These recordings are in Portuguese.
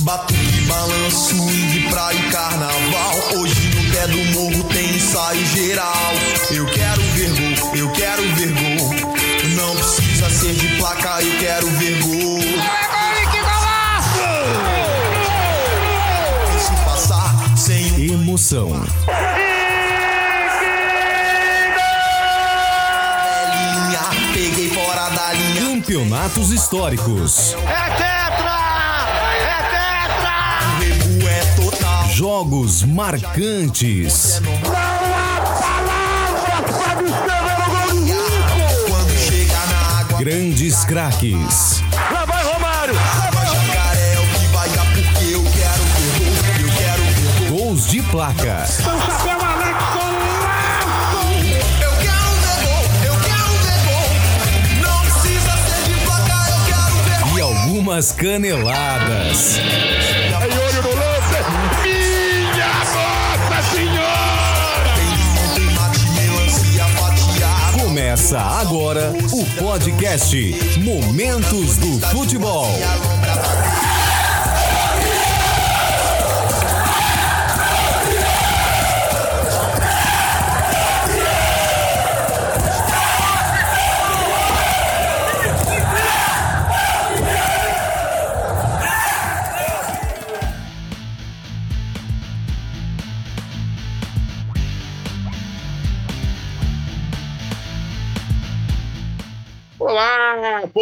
Batuque, balanço, swing, praia e carnaval. Hoje no pé do morro tem ensaio geral. Eu quero ver gol, eu quero ver gol. Não precisa ser de placa, eu quero ver gol. Deixa passar sem Emoção. linha. Peguei fora da linha. Campeonatos históricos. É Jogos marcantes. Quando chega na água, Grandes craques. Lá vai Romário! jacaré é o que vai dar porque eu quero. Eu quero. Gols de placa. São Chapéu Alex Eu quero ver gol. Eu Começa agora o podcast Momentos do Futebol.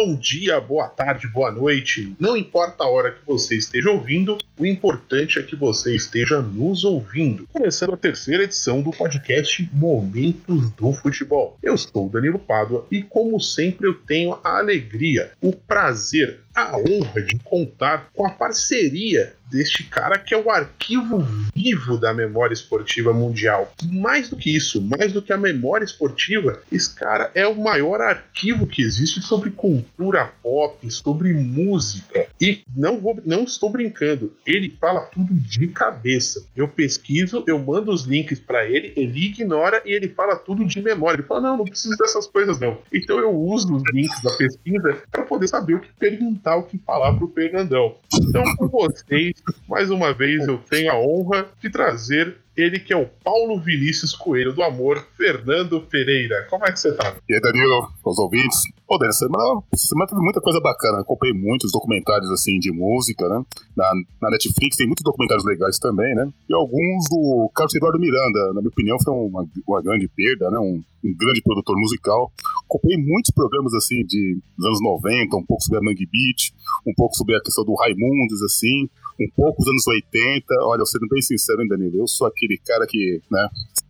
Bom dia, boa tarde, boa noite. Não importa a hora que você esteja ouvindo, o importante é que você esteja nos ouvindo. Começando a terceira edição do podcast Momentos do Futebol. Eu sou Danilo Pádua e, como sempre, eu tenho a alegria, o prazer, a honra de contar com a parceria deste cara que é o arquivo vivo da memória esportiva mundial. Mais do que isso, mais do que a memória esportiva, esse cara é o maior arquivo que existe sobre cultura pop, sobre música. E não vou, não estou brincando, ele fala tudo de cabeça. Eu pesquiso, eu mando os links para ele, ele ignora e ele fala tudo de memória. Ele fala: "Não, não preciso dessas coisas não". Então eu uso os links da pesquisa para poder saber o que perguntar, o que falar pro Fernandão. Então, com vocês, mais uma vez eu tenho a honra de trazer ele que é o Paulo Vinícius Coelho do Amor, Fernando Pereira. Como é que você tá? E aí, Danilo, os ouvintes. Pô, Danilo, semana, semana teve muita coisa bacana. Comprei muitos documentários, assim, de música, né? Na, na Netflix tem muitos documentários legais também, né? E alguns do Carlos Eduardo Miranda. Na minha opinião, foi uma, uma grande perda, né? Um, um grande produtor musical. Comprei muitos programas, assim, de, dos anos 90, um pouco sobre a Mangue Beat, um pouco sobre a questão do Raimundos, assim, um pouco dos anos 80. Olha, eu sendo bem sincero, hein, Danilo? Eu sou aquele cara que, né?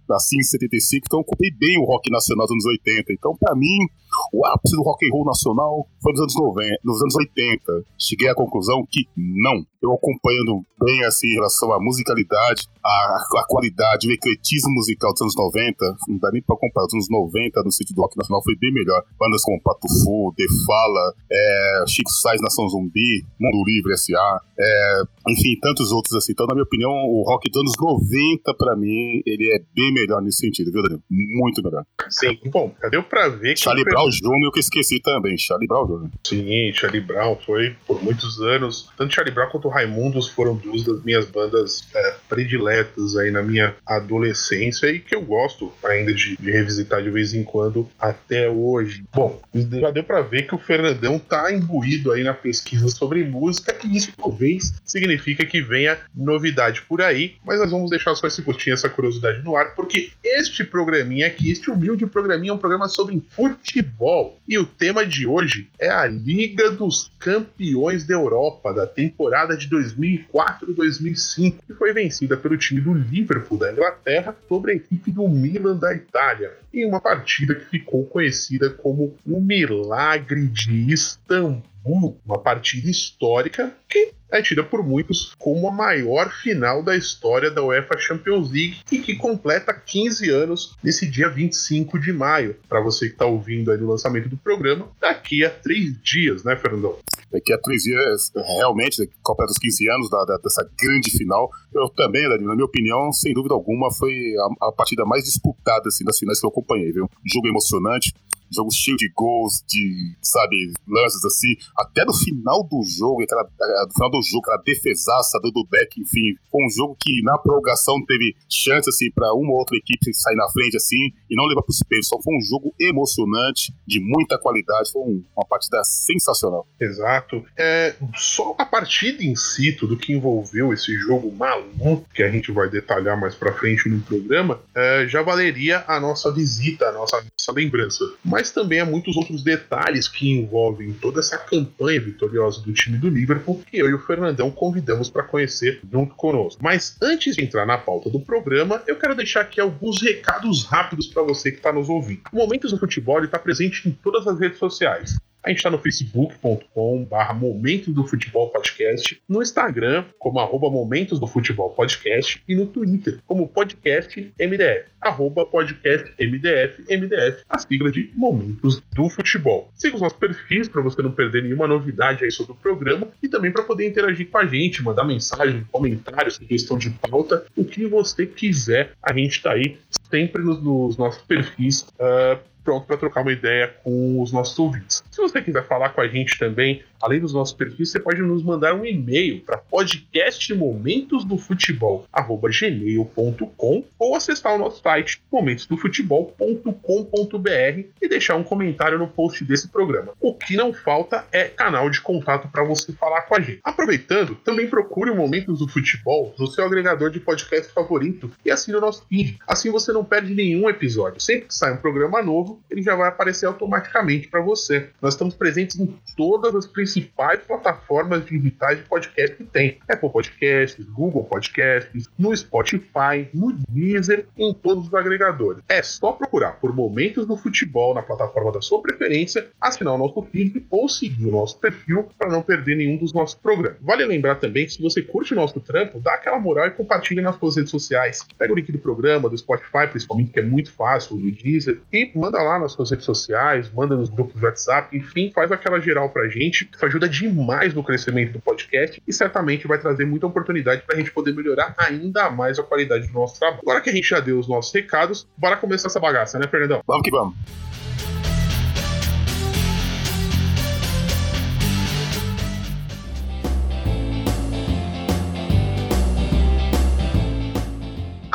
Nasci em 75, então eu comprei bem o rock nacional dos anos 80. Então, pra mim, o ápice do rock and roll nacional foi nos anos 90, nos anos 80. Cheguei à conclusão que não. Eu acompanhando bem assim em relação à musicalidade, à, à qualidade, o ecletismo musical dos anos 90, não dá nem pra comparar. Os anos 90 no sítio do rock nacional foi bem melhor. Bandas como Pato Fu, The Fala, é, Chico Sainz, Nação Zumbi, Mundo Livre S.A., é, enfim, tantos outros assim. Então, na minha opinião, o rock dos anos 90, pra mim, ele é bem melhor nesse sentido, viu, Danilo? Muito melhor. Sim, bom, deu pra ver que. Charlie Brown Jr., que eu esqueci também. Charlie Brown Jr. Sim, Charlie Brown foi por muitos anos. Tanto Charlie Brown quanto Raimundos foram duas das minhas bandas é, prediletas aí na minha adolescência e que eu gosto ainda de, de revisitar de vez em quando até hoje. Bom, já deu pra ver que o Fernandão tá imbuído aí na pesquisa sobre música e isso talvez significa que venha novidade por aí, mas nós vamos deixar só esse curtinho, essa curiosidade no ar, porque este programinha aqui, este humilde programinha é um programa sobre futebol. E o tema de hoje é a Liga dos Campeões da Europa, da temporada de 2004-2005, que foi vencida pelo time do Liverpool da Inglaterra sobre a equipe do Milan da Itália, em uma partida que ficou conhecida como o Milagre de Istambul, uma partida histórica que é tida por muitos como a maior final da história da UEFA Champions League e que completa 15 anos nesse dia 25 de maio. Para você que está ouvindo aí no lançamento do programa, daqui a três dias, né, Fernandão? Daqui a três dias, realmente, completa os 15 anos da, da- dessa grande final. Eu também, na minha opinião, sem dúvida alguma, foi a, a partida mais disputada assim, das finais que eu acompanhei, viu? Jogo emocionante. Jogo cheio de gols, de, sabe, lances assim. Até no final do jogo, aquela, no final do jogo, aquela defesaça do Dubeck, enfim. Foi um jogo que na prorrogação teve chance, assim, pra uma ou outra equipe sair na frente, assim, e não levar pros peitos. Então foi um jogo emocionante, de muita qualidade. Foi um, uma partida sensacional. Exato. É, só a partida em si, tudo que envolveu esse jogo maluco, que a gente vai detalhar mais pra frente no programa, é, já valeria a nossa visita, a nossa, nossa lembrança. Mas também há muitos outros detalhes que envolvem toda essa campanha vitoriosa do time do Liverpool que eu e o Fernandão convidamos para conhecer junto conosco. Mas antes de entrar na pauta do programa, eu quero deixar aqui alguns recados rápidos para você que está nos ouvindo. O Momentos do Futebol está presente em todas as redes sociais. A gente está no facebook.com barra Momentos do Futebol Podcast, no Instagram como arroba Momentos do Futebol Podcast e no Twitter como podcast MDF, arroba podcast MDF, MDF, a sigla de Momentos do Futebol. Siga os nossos perfis para você não perder nenhuma novidade aí sobre o programa e também para poder interagir com a gente, mandar mensagem, comentário, sugestão de pauta, o que você quiser. A gente está aí sempre nos, nos nossos perfis uh, pronto para trocar uma ideia com os nossos ouvintes. Se você quiser falar com a gente também, além dos nossos perfis, você pode nos mandar um e-mail para podcastmomentosdofutebol@gmail.com ou acessar o nosso site momentosdofutebol.com.br e deixar um comentário no post desse programa. O que não falta é canal de contato para você falar com a gente. Aproveitando, também procure o Momentos do Futebol no seu agregador de podcast favorito e assine o nosso feed. Assim você não perde nenhum episódio. Sempre que sai um programa novo, ele já vai aparecer automaticamente para você. Nós estamos presentes em todas as principais plataformas digitais de podcast que tem. Apple Podcasts, Google Podcasts, no Spotify, no Deezer, em todos os agregadores. É só procurar por Momentos do Futebol na plataforma da sua preferência, assinar o nosso feed ou seguir o nosso perfil para não perder nenhum dos nossos programas. Vale lembrar também que se você curte o nosso trampo, dá aquela moral e compartilha nas suas redes sociais. Pega o link do programa, do Spotify, principalmente, que é muito fácil, do Deezer, e manda lá nas suas redes sociais, manda nos grupos do WhatsApp, enfim, faz aquela geral pra gente. Isso ajuda demais no crescimento do podcast e certamente vai trazer muita oportunidade pra gente poder melhorar ainda mais a qualidade do nosso trabalho. Agora que a gente já deu os nossos recados, bora começar essa bagaça, né, Fernandão? Vamos que vamos.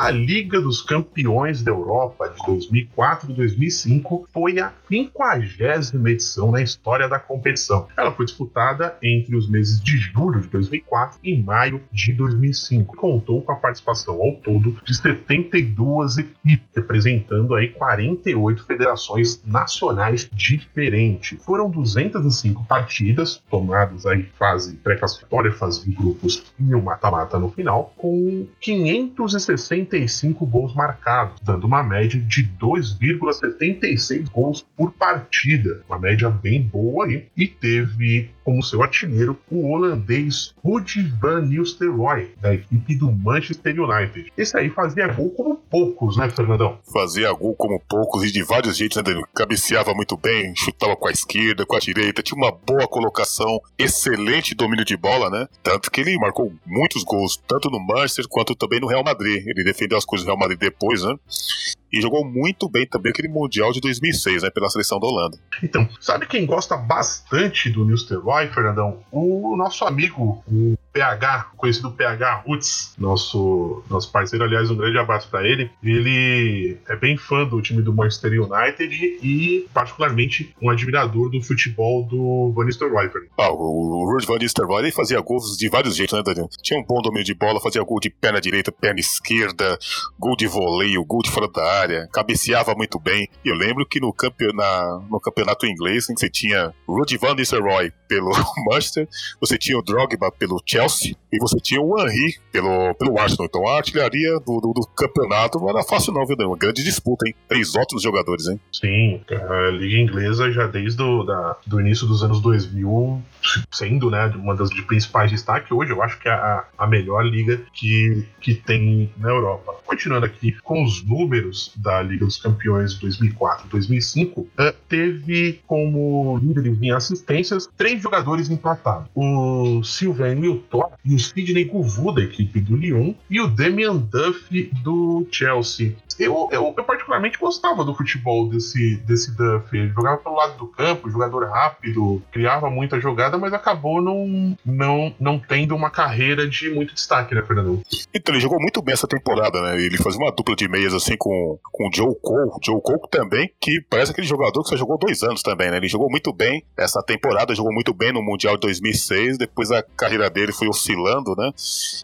A Liga dos Campeões da Europa de 2004 e 2005 foi a 50 edição na história da competição. Ela foi disputada entre os meses de julho de 2004 e maio de 2005. Contou com a participação ao todo de 72 equipes, representando aí 48 federações nacionais diferentes. Foram 205 partidas, tomadas aí fase pré-classificatória, fase de grupos e o mata-mata no final, com 560 75 gols marcados, dando uma média de 2,76 gols por partida. Uma média bem boa aí. E teve como seu artilheiro o holandês Ruud van Nistelrooy, da equipe do Manchester United. Esse aí fazia gol como poucos, né, Fernandão? Fazia gol como poucos e de vários jeitos, né, Danilo? Cabeceava muito bem, chutava com a esquerda, com a direita, tinha uma boa colocação, excelente domínio de bola, né? Tanto que ele marcou muitos gols, tanto no Manchester quanto também no Real Madrid. Ele defendeu as coisas do Real Madrid depois, né? E jogou muito bem também aquele Mundial de 2006, né? Pela seleção da Holanda. Então, sabe quem gosta bastante do Nistelrooy, Fernandão? O nosso amigo, o PH, conhecido PH Roots, nosso, nosso parceiro, aliás, um grande abraço para ele. Ele é bem fã do time do Manchester United e, particularmente, um admirador do futebol do Van Nistelrooy. Ah, o Ruud Van Nistelrooy fazia gols de vários jeitos, né, Daniel? Tinha um bom domínio de bola, fazia gol de perna direita, perna esquerda, gol de voleio, gol de fora da área, cabeceava muito bem. E eu lembro que no, no campeonato inglês, você tinha Ruud Van Nistelrooy pelo Manchester, você tinha o Drogba pelo Chelsea, else? E você tinha o Henry pelo, pelo Arsenal. Então a artilharia do, do, do campeonato não era fácil, não, viu? Uma grande disputa, hein? Três ótimos jogadores, hein? Sim, a Liga Inglesa já desde o da, do início dos anos 2000, sendo né, uma das de principais destaques, hoje eu acho que é a, a melhor liga que, que tem na Europa. Continuando aqui com os números da Liga dos Campeões 2004 2005, uh, teve como líderes em assistências três jogadores empatados: o Sylvain Wilton e o Sidney Govou da equipe do Lyon e o Damian Duff do Chelsea. Eu, eu, eu particularmente gostava do futebol desse, desse Duff. Ele jogava pelo lado do campo, jogador rápido, criava muita jogada, mas acabou não, não, não tendo uma carreira de muito destaque, né, Fernando? Então, ele jogou muito bem essa temporada, né? Ele fazia uma dupla de meias assim com, com o Joe Cole. Joe Cole também, que parece aquele jogador que só jogou dois anos também, né? Ele jogou muito bem essa temporada, jogou muito bem no Mundial de 2006, depois a carreira dele foi oscilando, né?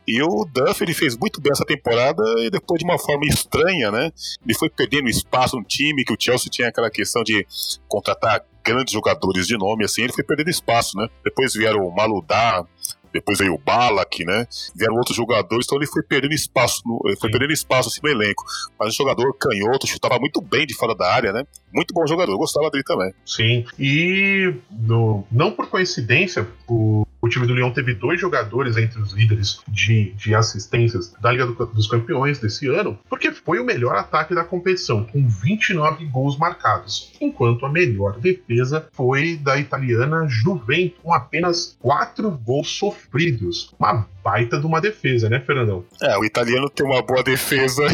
E o Duff, ele fez muito bem essa temporada e depois de uma forma estranha, né? Ele foi perdendo espaço no time, que o Chelsea tinha aquela questão de contratar grandes jogadores de nome, assim, ele foi perdendo espaço, né? Depois vieram o Maludá, depois veio o Balak, né? Vieram outros jogadores, então ele foi perdendo espaço, no, ele foi Sim. perdendo espaço assim, no elenco. Mas o jogador canhoto chutava muito bem de fora da área, né? Muito bom jogador, eu gostava dele também. Sim. E no, não por coincidência, o time do Lyon teve dois jogadores entre os líderes de, de assistências da Liga do- dos Campeões desse ano, porque foi o melhor ataque da competição, com 29 gols marcados, enquanto a melhor defesa foi da italiana Juventus, com apenas 4 gols sofridos. Uma baita de uma defesa, né, Fernandão? É, o italiano tem uma boa defesa.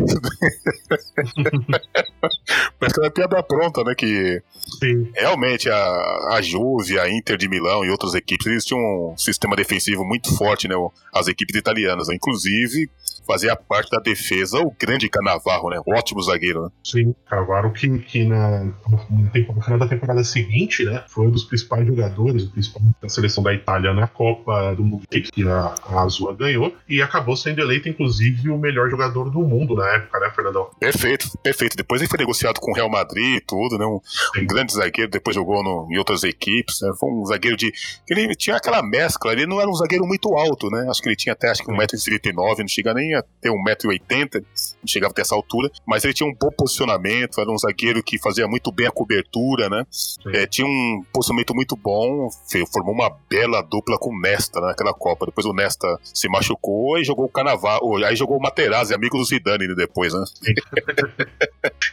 Que é uma piada pronta, né? Que Sim. realmente a, a Juve, a Inter de Milão e outras equipes, eles tinham um sistema defensivo muito forte, né? As equipes italianas, né? Inclusive, fazia parte da defesa o grande Canavarro, né? Ótimo zagueiro, né? Sim, Cavaro que, que na, no, final da temporada seguinte, né, foi um dos principais jogadores, o principal da seleção da Itália na Copa do Mundo que a, a Azul ganhou, e acabou sendo eleito, inclusive, o melhor jogador do mundo na época, né, Fernandão? Perfeito, perfeito. Depois ele foi negociado com o Real Madrid e tudo, né? Um, um grande zagueiro, depois jogou no- em outras equipes, né? Foi um zagueiro de. Ele tinha aquela mescla, ele não era um zagueiro muito alto, né? Acho que ele tinha até acho que 1,79m, não chega nem a ter 1,80m, não chegava até essa altura, mas ele tinha um bom posicionamento, era um zagueiro que fazia muito bem a cobertura, né? É, tinha um posicionamento muito bom, formou uma bela dupla com o Nesta né, naquela Copa. Depois o Nesta se machucou e jogou o Carnaval, aí jogou o Materazzi, amigo do Zidane depois, né?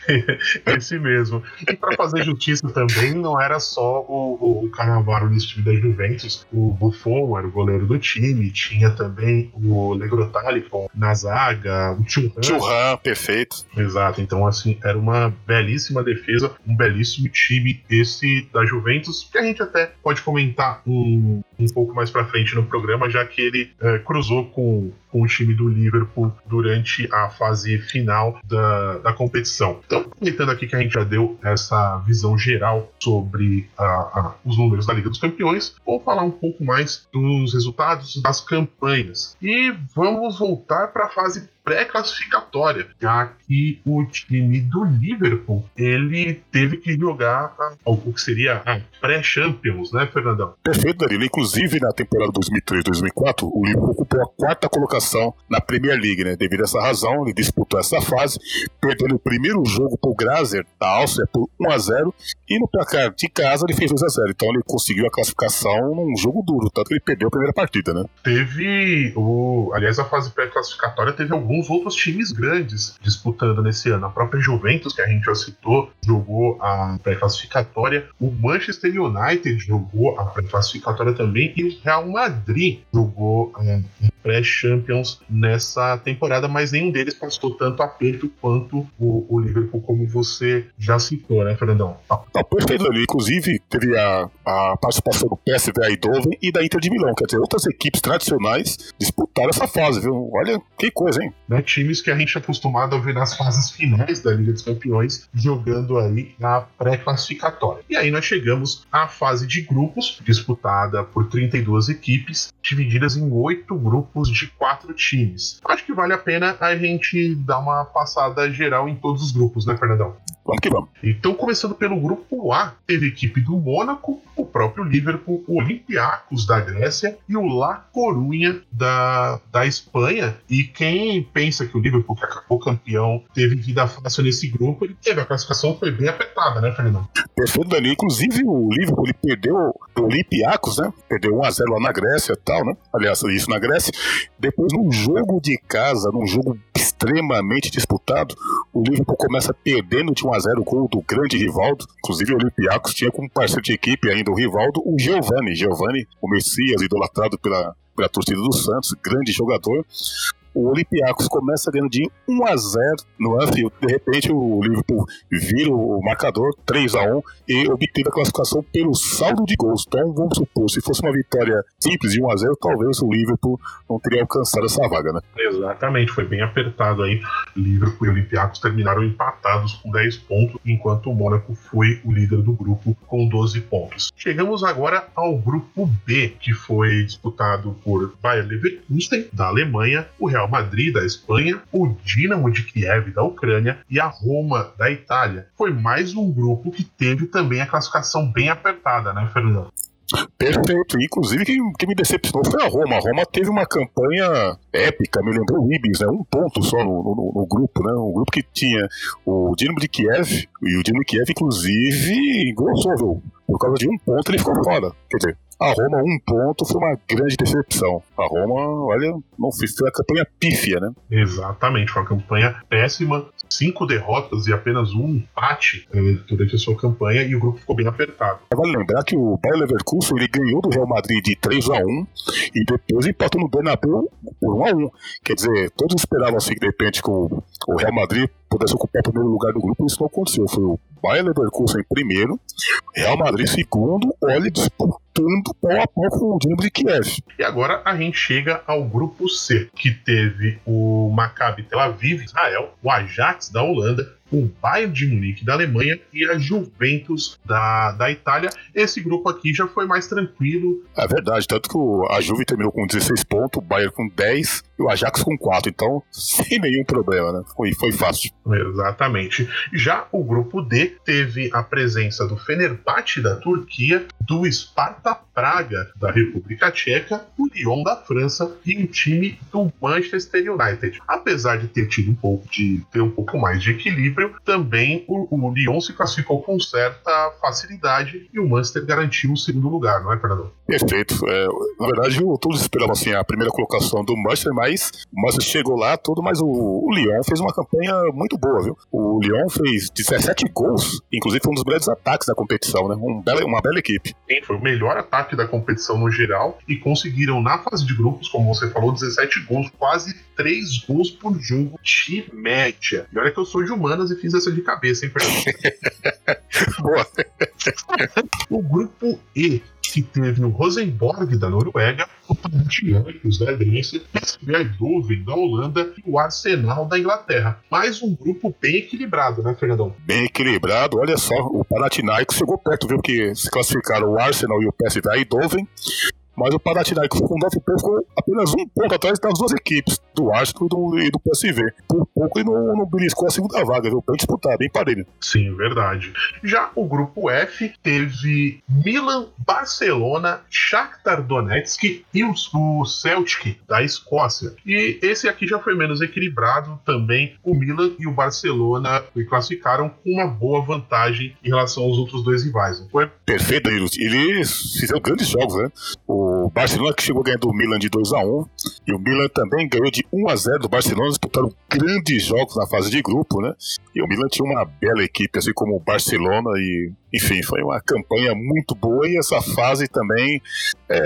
Esse mesmo. E para fazer justiça também, não era só o, o Cannavaro nesse time da Juventus. O Buffon era o goleiro do time, tinha também o Legrotalico na zaga, o Thuram. Churran, perfeito. Exato, então assim, era uma belíssima defesa, um belíssimo time esse da Juventus, que a gente até pode comentar um, um pouco mais pra frente no programa, já que ele eh, cruzou com, com o time do Liverpool durante a fase final da, da competição. Então, aproveitando aqui que a gente já deu essa visão geral sobre a- a- os números da Liga dos Campeões, vou falar um pouco mais dos resultados das campanhas. E vamos voltar para a fase pré-classificatória, já que o time do Liverpool ele teve que jogar a- o que seria a pré-Champions, né, Fernandão? Perfeito, Danilo. Inclusive, na temporada 2003-2004, o Liverpool ocupou a quarta colocação na Premier League, né? Devido a essa razão, ele disputou essa fase, perdendo o primeiro jogo pro Grazer, da Áustria, por 1x0, e no placar de casa ele fez 2x0. Então ele conseguiu a classificação num jogo duro, tanto que ele perdeu a primeira partida, né? Teve o, aliás, a fase pré-classificatória teve alguns outros times grandes disputando nesse ano. A própria Juventus, que a gente já citou, jogou a pré-classificatória. O Manchester United jogou a pré-classificatória também e o Real Madrid jogou a pré-Champions nessa temporada, mas nenhum deles passou tanto aperto quanto o, o Liverpool, como você já citou, né, Fernandão? Não, perfeito, Danilo. Inclusive, teve a, a participação do PSV Eindhoven e da Inter de Milão, quer dizer, outras equipes tradicionais disputaram essa fase, viu? Olha que coisa, hein? né, times que a gente é acostumado a ver nas fases finais da Liga dos Campeões jogando aí na pré-classificatória. E aí nós chegamos à fase de grupos, disputada por 32 equipes, divididas em oito grupos de quatro times. Acho que vale a pena a gente dar uma passada geral em todos os grupos, né, Fernandão? Vamos que vamos. Então, começando pelo grupo A, teve a equipe do Mônaco, o próprio Liverpool, o Olympiacos da Grécia e o La Corunha da, da Espanha. E quem pensa que o Liverpool, que acabou campeão, teve vida fácil nesse grupo, ele teve a classificação, foi bem apertada, né, Fernando? Perfeito, Danilo. Inclusive, o Liverpool ele perdeu o Olympiacos, né? Perdeu 1x0 lá na Grécia e tal, né? Aliás, isso na Grécia. Depois, num jogo de casa, num jogo extremamente disputado, o Liverpool começa perdendo de 1x0 o gol do grande Rivaldo. Inclusive, o Olympiacos tinha como parceiro de equipe ainda o Rivaldo, o Giovani. Giovani, o Messias, idolatrado pela, pela torcida do Santos, grande jogador. O Olympiacos começa ganhando de 1 a 0 no Anfield, de repente o Liverpool vira o marcador 3 a 1 e obteve a classificação pelo saldo de gols. Então, vamos supor, se fosse uma vitória simples de 1 a 0 talvez o Liverpool não teria alcançado essa vaga, né? Exatamente, foi bem apertado aí. Liverpool e Olympiacos terminaram empatados com 10 pontos, enquanto o Mônaco foi o líder do grupo com 12 pontos. Chegamos agora ao grupo B, que foi disputado por Bayer Leverkusen, da Alemanha, o Real Madrid, da Espanha, o Dinamo de Kiev, da Ucrânia e a Roma, da Itália. Foi mais um grupo que teve também a classificação bem apertada, né, Fernando? Perfeito. Inclusive, quem, quem, me decepcionou foi a Roma. A Roma teve uma campanha épica, me lembrou o Ibis, né? Um ponto só no, no, no, grupo, né? Um grupo que tinha o Dinamo de Kiev, e o Dinamo de Kiev, inclusive, engrossou, Por causa de um ponto ele ficou fora. Quer dizer, a Roma, um ponto, foi uma grande decepção. A Roma, olha, não fez a campanha pífia, né? Exatamente, foi uma campanha péssima, cinco derrotas e apenas um empate eh, durante a sua campanha e o grupo ficou bem apertado. Vale lembrar que o Bayer Leverkusen ele ganhou do Real Madrid de 3 a 1 e depois empatou no Bernabéu por 1 a 1. Quer dizer, todos esperavam assim de repente que o Real Madrid pudesse ocupar o primeiro lugar do grupo, isso não aconteceu. Foi o Bayer Leverkusen em primeiro, Real Madrid segundo, olha, disputando pau a pau com o Dinamo de Kiev. E agora a gente chega ao grupo C, que teve o Maccabi Tel Aviv, Israel, o Ajax da Holanda, o Bayern de Munique da Alemanha e a Juventus da, da Itália. Esse grupo aqui já foi mais tranquilo. É verdade, tanto que a Juve terminou com 16 pontos, o Bayern com 10 e o Ajax com 4, então sem nenhum problema, né? Foi, foi fácil. Exatamente. Já o grupo D teve a presença do Fenerbahçe da Turquia, do Sparta Praga da República Tcheca, o Lyon da França e um time do Manchester United. Apesar de ter tido um pouco de ter um pouco mais de equilíbrio, também o, o Lyon se classificou com certa facilidade e o Manchester garantiu o segundo lugar, não é, Fernando? Perfeito. É, na verdade, todos esperavam assim, a primeira colocação do Manchester, mas o Manchester chegou lá todo, mas o, o Lyon fez uma campanha muito boa, viu? O Lyon fez 17 gols, inclusive foi um dos melhores ataques da competição, né? Um bela, uma bela equipe. Sim, foi o melhor ataque da competição no geral e conseguiram na fase de grupos, como você falou, 17 gols, quase 3 gols por jogo de média. E olha que eu sou de humanas e fiz essa de cabeça, hein, Fernando? Boa. o grupo E que teve o Rosenborg da Noruega, o Panathinaikos da Grécia, o Eindhoven da Holanda e o Arsenal da Inglaterra. Mais um grupo bem equilibrado, né, Fernandão? Bem equilibrado, olha só, o Panathinaikos chegou perto, viu, que se classificaram o Arsenal e o PSV Eindhoven, mas o Panathinaikos com nove pontos ficou apenas um ponto atrás das duas equipes, do Arsenal e do, e do PSV. Por pouco ele não, não beliscou a segunda vaga, viu? Pra disputar, bem parelho. Sim, verdade. Já o grupo F teve Milan, Barcelona, Shakhtar Donetsk e o, o Celtic da Escócia. E esse aqui já foi menos equilibrado também. O Milan e o Barcelona classificaram com uma boa vantagem em relação aos outros dois rivais, não foi? Perfeito, Eles fizeram grandes jogos, né? O Barcelona que chegou ganhando do Milan de 2 a 1 e o Milan também ganhou de 1 a 0 do Barcelona, disputaram grandes jogos na fase de grupo, né? E o Milan tinha uma bela equipe, assim como o Barcelona e enfim, foi uma campanha muito boa e essa fase também é,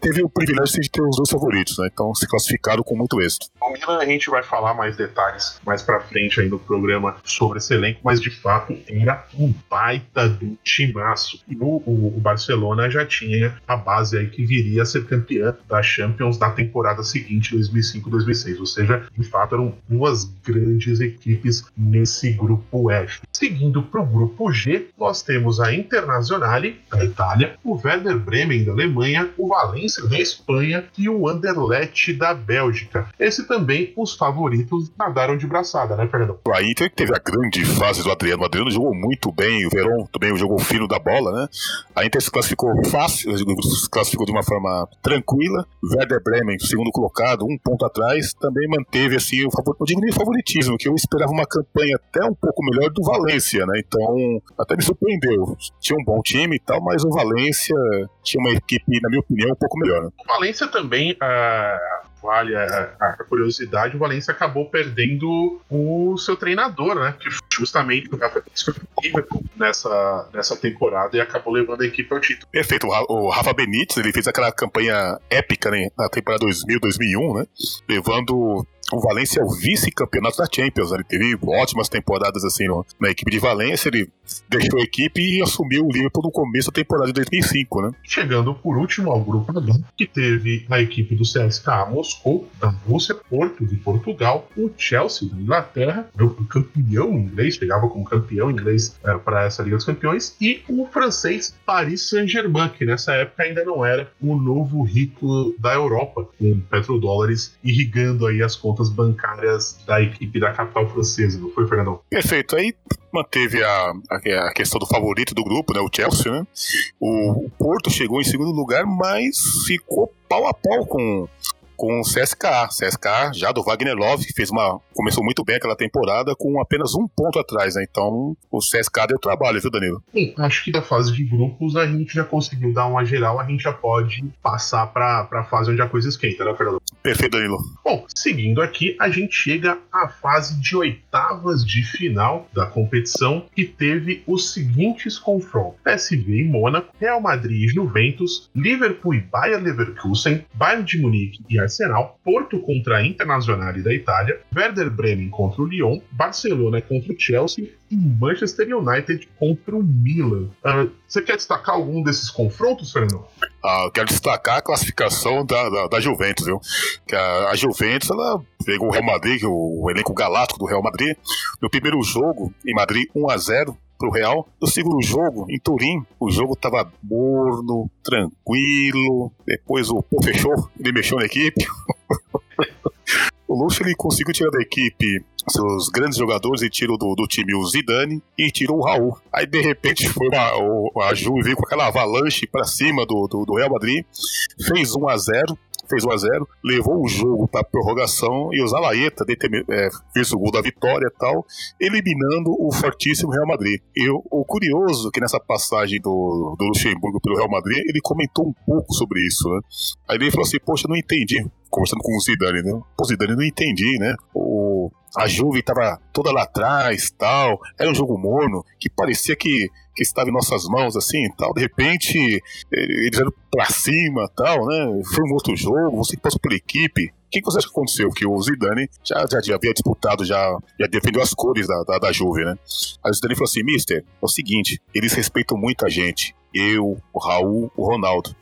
teve o privilégio de ter os dois favoritos, né? Então se classificaram com muito êxito. O Milan a gente vai falar mais detalhes mais pra frente aí no programa sobre esse elenco, mas de fato era um baita do timaço. E o, o, o Barcelona já tinha a base aí que viria a ser campeã da Champions da temporada seguinte, 2005-2006. Ou seja, de fato eram duas grandes equipes nesse grupo F. Seguindo pro grupo G, nós temos temos a Internazionale da Itália, o Werder Bremen da Alemanha, o Valência da Espanha e o Anderlecht da Bélgica. Esse também os favoritos nadaram de braçada, né, Fernando? A Inter teve a grande fase do Adriano. O Adriano jogou muito bem, o Verón também jogou fino da bola, né? A Inter se classificou fácil, se classificou de uma forma tranquila. Werder Bremen, segundo colocado, um ponto atrás, também manteve assim o favor, digo nem favoritismo, que eu esperava uma campanha até um pouco melhor do Valência, né? Então, até me surpreendeu tinha um bom time e tal, mas o Valência tinha uma equipe, na minha opinião, um pouco melhor. Né? O Valência também, uh, vale a, a, curiosidade, o Valência acabou perdendo o seu treinador, né? Que justamente nessa, nessa temporada e acabou levando a equipe ao título. Perfeito. O Rafa Benítez, ele fez aquela campanha épica né, na temporada 2000, 2001, né? Levando o Valência é o vice-campeonato da Champions. Ele teve ótimas temporadas assim no, na equipe de Valência. Ele deixou a equipe e assumiu o Liverpool no começo da temporada de 2005, né? Chegando por último ao grupo H, que teve a equipe do CSKA Moscou, da Rússia, Porto de Portugal, o Chelsea da Inglaterra, o campeão inglês, chegava como campeão inglês é, para essa Liga dos Campeões, e o francês Paris Saint-Germain, que nessa época ainda não era o novo rico da Europa, com petrodólares irrigando aí as contas bancárias da equipe da capital francesa, não foi, Fernandão? Perfeito. Aí manteve a, a, a, questão do favorito do grupo, né, o Chelsea, né? O, o Porto chegou em segundo lugar, mas ficou pau a pau com com o CSKA. CSKA já do Wagner Love, que fez uma. começou muito bem aquela temporada com apenas um ponto atrás, né? Então o CSKA deu trabalho, viu, Danilo? Sim, acho que da fase de grupos a gente já conseguiu dar uma geral, a gente já pode passar para a fase onde a coisa esquenta, né, Fernando? Perfeito, Danilo. Bom, seguindo aqui, a gente chega à fase de oitavas de final da competição, que teve os seguintes confrontos: PSV e Mônaco, Real Madrid e Juventus, Liverpool e Bayer Leverkusen, Bayern de Munique e Arsenal, Porto contra a Internacional da Itália, Werder Bremen contra o Lyon, Barcelona contra o Chelsea e Manchester United contra o Milan. Uh, você quer destacar algum desses confrontos, Fernando? Ah, eu quero destacar a classificação da, da, da Juventus, viu? Que a, a, Juventus, ela pegou o Real Madrid, é o elenco galáctico do Real Madrid. No primeiro jogo, em Madrid, 1 a 0 pro Real. No segundo jogo, em Turim, o jogo tava morno, tranquilo. Depois o pô fechou, ele mexeu na equipe. o Luxo ele conseguiu tirar da equipe seus grandes jogadores e tirou do, do time o Zidane e tirou o Raul. Aí de repente foi uma, o, a Ju veio com aquela avalanche para cima do, do, do, Real Madrid, fez 1 a 0 fez 1 a 0 levou o jogo para prorrogação e o Zalaeta é, fez o gol da vitória e tal, eliminando o fortíssimo Real Madrid. E o, o curioso é que nessa passagem do, do Luxemburgo pelo Real Madrid, ele comentou um pouco sobre isso, né? Aí ele falou assim, poxa, não entendi conversando com o Zidane, né? Pô, Zidane, não entendi, né? O, a Juve estava toda lá atrás, tal. Era um jogo morno que parecia que, que estava em nossas mãos, assim, tal. De repente, eles eram pra cima, tal, né? Foi um outro jogo, você passou pela equipe. O que, você acha que aconteceu? Que o Zidane já, já, já havia disputado, já, já defendeu as cores da, da, da Juve, né? Aí o Zidane falou assim, Mister, é o seguinte, eles respeitam muito a gente. Eu, o Raul, o Ronaldo.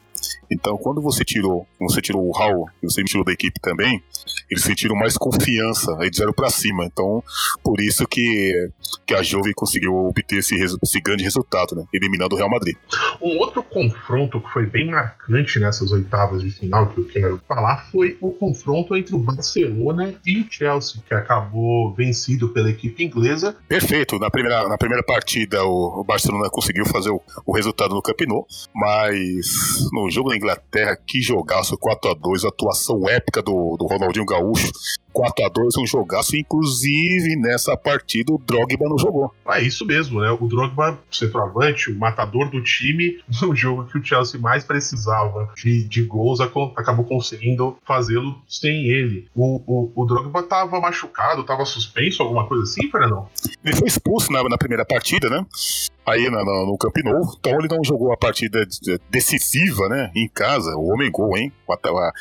Então, quando você tirou, você tirou o Raul e você me tirou da equipe também, eles sentiram mais confiança, aí disseram para cima. Então, por isso que, que a Juve conseguiu obter esse, esse grande resultado, né? Eliminando o Real Madrid. Um outro confronto que foi bem marcante nessas oitavas de final que eu quero falar foi o confronto entre o Barcelona e o Chelsea, que acabou vencido pela equipe inglesa. Perfeito. Na primeira, na primeira partida, o, o Barcelona conseguiu fazer o, o resultado no Camp Nou, mas no jogo da Inglaterra, que jogaço 4 a 2 atuação épica do, do Ronaldinho Gaúcho. 4 a 2 um jogaço, inclusive nessa partida o Drogba não jogou. É isso mesmo, né? O Drogba, centroavante, o matador do time, no jogo que o Chelsea mais precisava de, de gols, acabou conseguindo fazê-lo sem ele. O, o, o Drogba tava machucado, tava suspenso, alguma coisa assim, Fernandão? Ele foi expulso na, na primeira partida, né? Aí na, na, no Camp Nou, então ele não jogou a partida decisiva, né? Em casa, o homem gol, hein? A,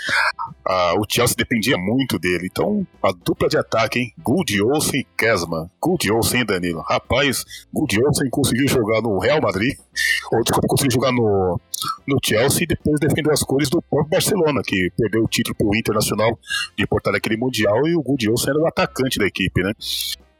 a, o Chelsea dependia muito dele, então a dupla de ataque, hein? Good Olsen e Kesman. Good Olsen, Danilo. Rapaz, Good Olsen conseguiu jogar no Real Madrid, ou desculpa, conseguiu jogar no, no Chelsea e depois defendeu as cores do próprio Barcelona, que perdeu o título pro Internacional de portar aquele Mundial e o Good Olsen era o atacante da equipe, né?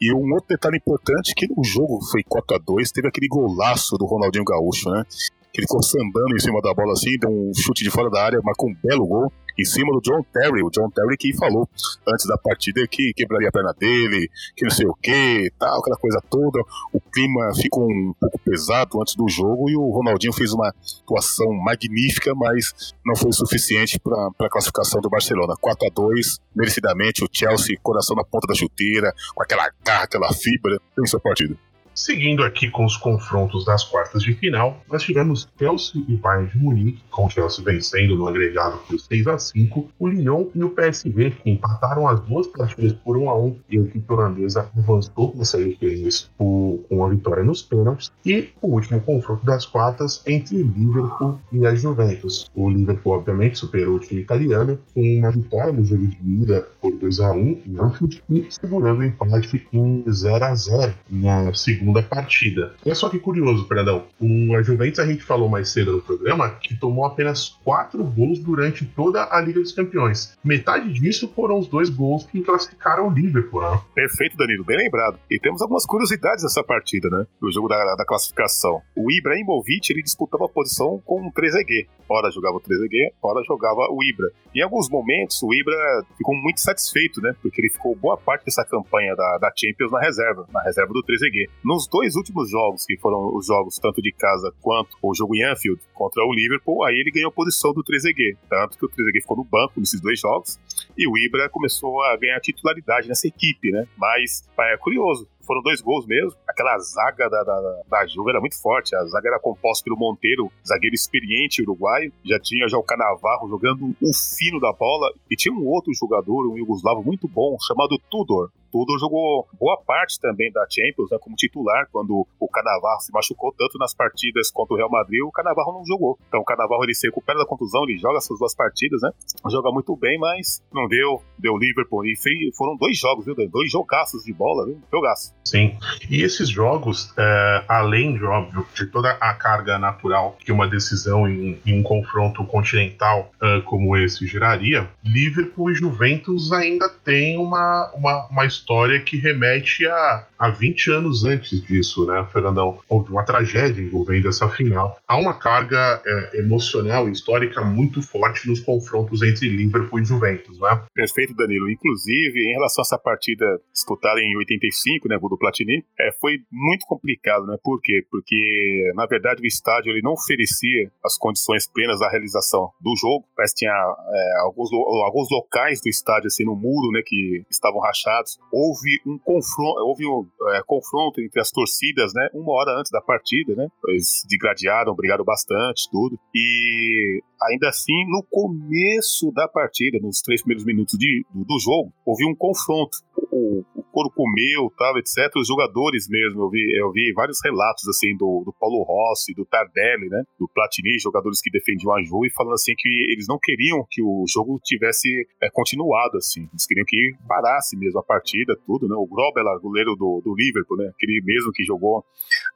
E um outro detalhe importante que no jogo foi 4 a 2 teve aquele golaço do Ronaldinho Gaúcho, né? Que ele ficou sambando em cima da bola assim, deu um chute de fora da área, marcou um belo gol em cima do John Terry. O John Terry que falou antes da partida que quebraria a perna dele, que não sei o que, tal, aquela coisa toda. O clima ficou um pouco pesado antes do jogo e o Ronaldinho fez uma atuação magnífica, mas não foi suficiente para a classificação do Barcelona. 4 a 2 merecidamente o Chelsea, coração na ponta da chuteira, com aquela garra, aquela fibra, em sua partida. Seguindo aqui com os confrontos das quartas de final, nós tivemos Chelsea e Bayern de Munique, com o Chelsea vencendo no agregado por 6 a 5 o Lyon e o PSV, que empataram as duas partidas por 1 a 1 e a equipe holandesa avançou nessa referência com uma vitória nos pênaltis, e o último confronto das quartas entre Liverpool e a Juventus. O Liverpool, obviamente, superou o time italiano com uma vitória no jogo de ida por 2 a 1 em Anfield e segurando o empate em 0 a 0 na segunda partida. E é só que curioso, perdão, o, a Juventus a gente falou mais cedo no programa que tomou apenas quatro gols durante toda a Liga dos Campeões. Metade disso foram os dois gols que classificaram o Liverpool. Né? Perfeito, Danilo, bem lembrado. E temos algumas curiosidades nessa partida, né? Do jogo da, da classificação. O Ibrahimovic ele disputava a posição com o Trezeguet. Ora jogava o Trezeguet, ora jogava o Ibra. Em alguns momentos, o Ibra ficou muito satisfeito, né? Porque ele ficou boa parte dessa campanha da, da Champions na reserva, na reserva do Trezeguet. Nos dois últimos jogos, que foram os jogos tanto de casa quanto o jogo em Anfield contra o Liverpool, aí ele ganhou a posição do Trezeguet. Tanto que o Trezeguet ficou no banco nesses dois jogos e o Ibra começou a ganhar titularidade nessa equipe, né? Mas é curioso, foram dois gols mesmo. Aquela zaga da, da, da Juve era muito forte. A zaga era composta pelo Monteiro, zagueiro experiente uruguaio. Já tinha já o Canavarro jogando o fino da bola. E tinha um outro jogador, um Yugoslavo muito bom, chamado Tudor. Tudor jogou boa parte também da Champions né, como titular quando o Canavarro se machucou tanto nas partidas contra o Real Madrid, o Canavarro não jogou. Então o Canavarro ele se recupera da contusão, ele joga essas duas partidas, né? Joga muito bem, mas não deu, deu Liverpool. E foram dois jogos, viu? Dois jogaços de bola, viu? Jogaço. Sim. E esses jogos, é, além de óbvio, de toda a carga natural que uma decisão em, em um confronto continental uh, como esse geraria, Liverpool e Juventus ainda têm uma, uma, uma história que remete a, a 20 anos antes disso, né, Fernandão? Houve uma tragédia envolvendo essa final. Há uma carga é, emocional e histórica muito forte nos confrontos entre Liverpool e Juventus, né? Perfeito, Danilo. Inclusive, em relação a essa partida disputada em 85, né, do Platini, é, foi muito complicado, né? Por quê? Porque, na verdade, o estádio ele não oferecia as condições plenas da realização do jogo. Que tinha é, alguns, alguns locais do estádio, assim, no muro, né, que estavam rachados. Houve um confronto, houve um é, confronto entre as torcidas, né, uma hora antes da partida, né? Eles digradiaram, brigaram bastante, tudo. E ainda assim, no começo da partida, nos três primeiros minutos de, do, do jogo, houve um confronto. O, o couro comeu, tal, etc. Os jogadores mesmo, eu vi, eu vi vários relatos assim do, do Paulo Rossi, do Tardelli, né, do Platini, jogadores que defendiam a Ju e falando assim que eles não queriam que o jogo tivesse é, continuado assim, eles queriam que parasse mesmo a partida, tudo, né? O Grobelar, goleiro do, do Liverpool, né, aquele mesmo que jogou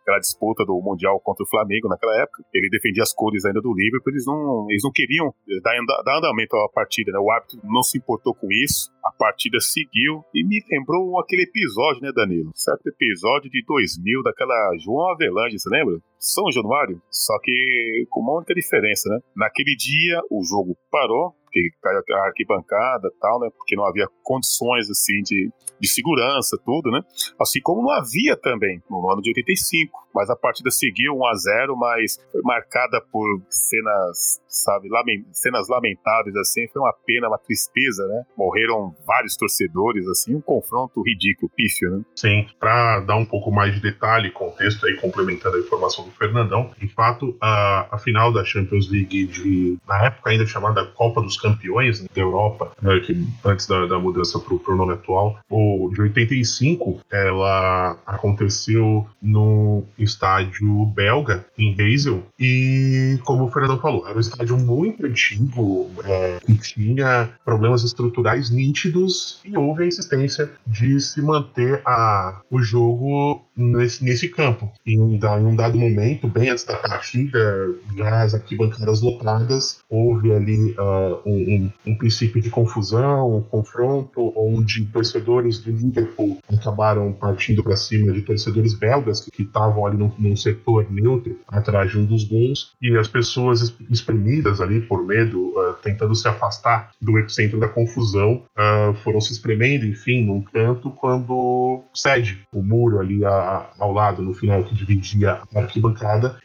aquela disputa do mundial contra o Flamengo naquela época, ele defendia as cores ainda do Liverpool, eles não, eles não queriam dar, dar andamento à partida, né? O árbitro não se importou com isso, a partida seguiu e me lembrou aquele episódio, né, Danilo? Certo episódio de 2000 daquela João Avelange, você lembra? São Januário, só que com uma única diferença, né? Naquele dia o jogo parou, porque caiu a arquibancada tal, né? Porque não havia condições, assim, de, de segurança, tudo, né? Assim como não havia também no ano de 85. Mas a partida seguiu 1 a 0 mas foi marcada por cenas, sabe, lament cenas lamentáveis, assim. Foi uma pena, uma tristeza, né? Morreram vários torcedores, assim. Um confronto ridículo, pífio, né? Sim, para dar um pouco mais de detalhe, contexto aí, complementando a informação do Fernandão, de fato, a, a final da Champions League de, na época ainda chamada Copa dos Campeões né, da Europa, né, que antes da, da mudança para o nome atual, o, de 85, ela aconteceu no estádio belga, em Heysel, e como o Fernando falou, era um estádio muito antigo, é, que tinha problemas estruturais nítidos e houve a insistência de se manter a, o jogo nesse, nesse campo. Em, em um dado momento, bem antes da partida, já as arquibancadas lotadas, houve ali uh, um, um, princípio de confusão, um confronto, onde torcedores do Liverpool acabaram partindo para cima de torcedores belgas que estavam ali num, num, setor neutro, atrás de um dos gols, e as pessoas espremidas ali por medo, uh, tentando se afastar do epicentro da confusão, uh, foram se espremendo, enfim, num canto, quando cede o muro ali a, ao lado, no final, que dividia a arquibancada,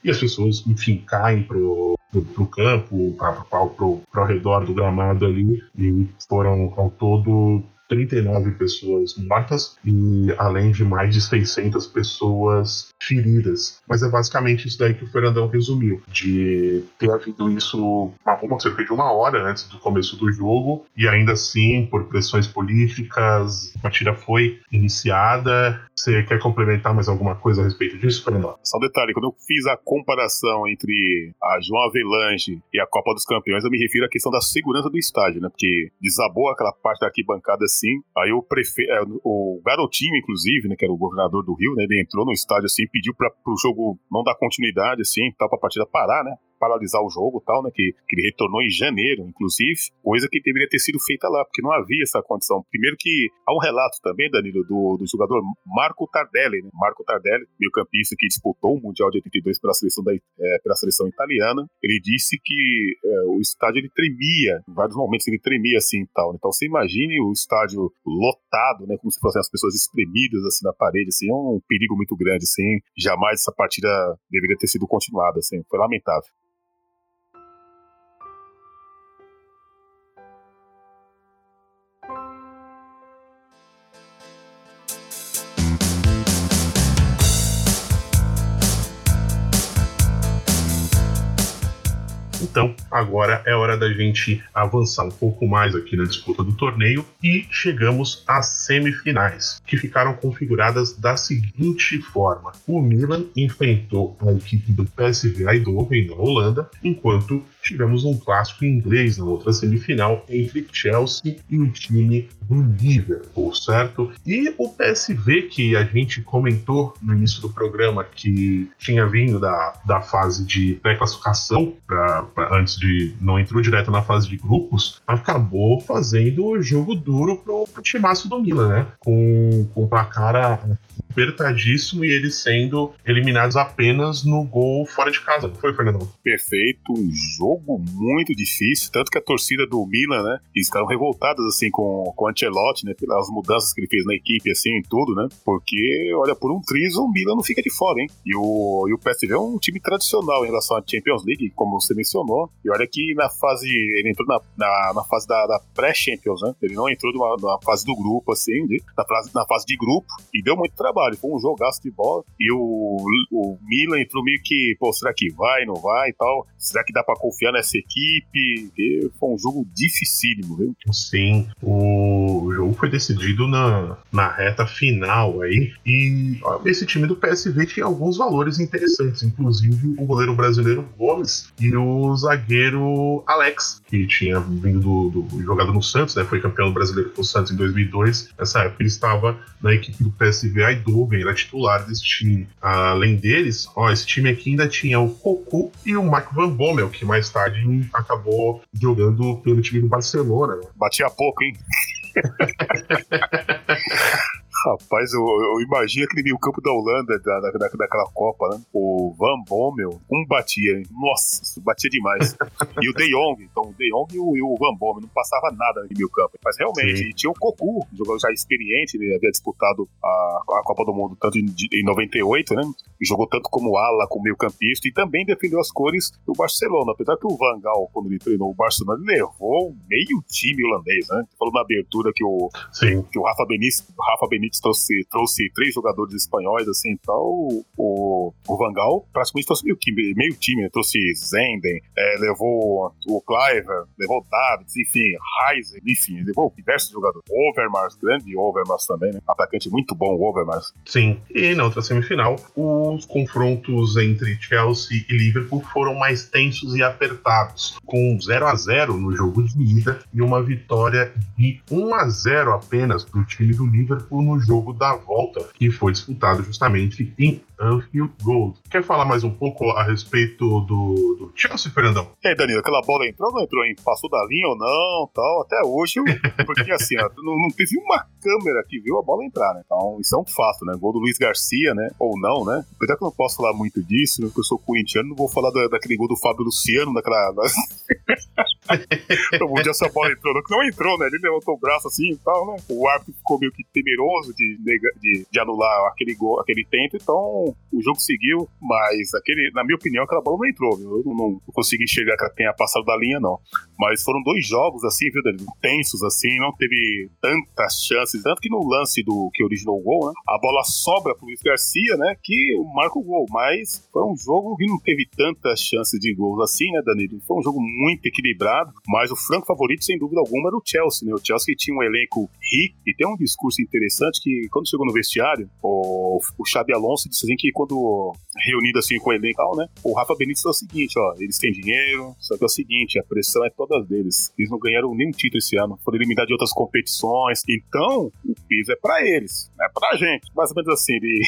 e as pessoas, enfim, caem pro pro, pro campo, para o redor do gramado ali, e foram ao todo 39 pessoas mortas e além de mais de 600 pessoas feridas. Mas é basicamente isso daí que o Fernandão resumiu, de ter havido isso uma, cerca de uma hora antes do começo do jogo e ainda assim, por pressões políticas, a partida foi iniciada. Você quer complementar mais alguma coisa a respeito disso, Fernando? Só um detalhe, quando eu fiz a comparação entre a João Avelange e a Copa dos Campeões, eu me refiro à questão da segurança do estádio, né? Porque desabou aquela parte da arquibancada assim, aí o prefeito, é, o garotinho, inclusive, né, que era o governador do Rio, né, ele entrou no estádio assim, pediu para o jogo não dar continuidade, assim, tal, para a partida parar, né? Paralisar o jogo tal, né? Que, que ele retornou em janeiro, inclusive, coisa que deveria ter sido feita lá, porque não havia essa condição. Primeiro que há um relato também, Danilo, do, do jogador Marco Tardelli, né? Marco Tardelli, meio-campista que disputou o Mundial de 82 pela seleção, da, é, pela seleção italiana. Ele disse que é, o estádio ele tremia, em vários momentos ele tremia assim tal. Então você imagine o estádio lotado, né? Como se fossem as pessoas espremidas assim na parede, assim, é um perigo muito grande, assim. Jamais essa partida deveria ter sido continuada, assim. Foi lamentável. Então, agora é hora da gente avançar um pouco mais aqui na disputa do torneio e chegamos às semifinais, que ficaram configuradas da seguinte forma: o Milan enfrentou a equipe do PSV Eindhoven na Holanda, enquanto tivemos um clássico inglês na outra semifinal entre Chelsea e o time do Liverpool, certo? E o PSV, que a gente comentou no início do programa que tinha vindo da, da fase de pré-classificação, antes de. não entrou direto na fase de grupos, acabou fazendo o jogo duro pro, pro timaço do Milan, né? Com, com o placar apertadíssimo e eles sendo eliminados apenas no gol fora de casa, não foi, Fernando? Perfeito, um jogo muito difícil, tanto que a torcida do Milan, né, eles ficaram revoltados, assim, com, com o Ancelotti, né, pelas mudanças que ele fez na equipe, assim, e tudo, né, porque, olha, por um triz o Milan não fica de fora, hein, e o, e o PSV é um time tradicional em relação à Champions League, como você mencionou, e olha que na fase, ele entrou na, na, na fase da, da pré-Champions, né, ele não entrou numa, numa fase do grupo, assim, na, fase, na fase de grupo, e deu muito trabalho, foi um jogaço de bola. E o, o Milan entrou meio que, pô, será que vai, não vai e tal? Será que dá pra confiar nessa equipe? E foi um jogo dificílimo, viu? Sim, o jogo foi decidido na, na reta final aí. E esse time do PSV tinha alguns valores interessantes, inclusive o goleiro brasileiro Gomes e o zagueiro Alex, que tinha vindo do, do jogado no Santos, né? Foi campeão brasileiro com o Santos em 2002. Nessa época ele estava na equipe do PSV Eindhoven era titular desse time. Além deles, ó, esse time aqui ainda tinha o Cocu e o Mark Van Bommel, que mais tarde acabou jogando pelo time do Barcelona. Batia pouco, hein? Rapaz, eu, eu, imagino aquele meio campo da Holanda, da, da, daquela Copa, né? O Van Bommel, um batia, hein? Nossa, batia demais. e o De Jong, então o De Jong e o, e o Van Bommel, não passava nada no meio campo. Mas realmente, tinha o Cocu, jogador já experiente, ele havia disputado a, a Copa do Mundo tanto em, em 98, né? E jogou tanto como ala, como meio campista, e também defendeu as cores do Barcelona. Apesar que o Van Gaal, quando ele treinou o Barcelona, ele levou meio time holandês, né? Falou na abertura que o, Sim. que o Rafa Benítez, Rafa Benítez trouxe, trouxe três jogadores espanhóis, assim, então o, o Vangal praticamente trouxe meio meio time né? trouxe Zenden, é, levou o Cliver, levou Davids, enfim, Heiser, enfim, levou diversos jogadores. Overmars, grande Overmars também, né? Atacante muito bom, o Overmars. Sim, e na outra semifinal, os confrontos entre Chelsea e Liverpool foram mais tensos e apertados, com 0 a 0 no jogo de ida e uma vitória de 1 a 0 apenas do time do Liverpool no jogo da volta, que foi disputado justamente em Anfield Road. Quer falar mais um pouco a respeito do, do Chelsea, Fernandão? Aí, Danilo, aquela bola entrou ou não entrou? Hein? Passou da linha ou não? Tal, até hoje, porque assim, ó, não, não, teve uma câmera que viu a bola entrar, né? Então, isso é um fato, né? Gol do Luiz Garcia, né? Ou não, né? Apesar que eu não posso falar muito disso, né? porque eu sou corintiano, não vou falar da, daquele gol do Fábio Luciano, daquela. o dia essa bola entrou, não, não entrou, né? Ele levantou o braço assim e tal, né? O árbitro ficou meio que temeroso de, de, de anular aquele gol, aquele tento, então o jogo seguiu, mas aquele, na minha opinião, aquela bola não entrou, viu? Eu não, não consegui enxergar que ela tenha passado da linha, não. Mas foram dois jogos, assim, viu, Danilo? Tensos, assim, não teve tantas chances, tanto que no lance do que originou o gol, né? A bola sobra pro Luiz Garcia, né? Que marca o gol, mas foi um jogo que não teve tantas chances de gols assim, né, Danilo? Foi um jogo muito equilibrado, mas o franco favorito, sem dúvida alguma, era o Chelsea, né? O Chelsea tinha um elenco rico e tem um discurso interessante que, quando chegou no vestiário, o, o Xabi Alonso disse assim que quando reunido assim com o elenco, né? O Rafa Benítez falou o seguinte, ó, eles têm dinheiro, só que é o seguinte, a pressão é todas deles. Eles não ganharam nenhum título esse ano, foram eliminados de outras competições, então o piso é para eles, não é pra gente. Mais ou menos assim, ele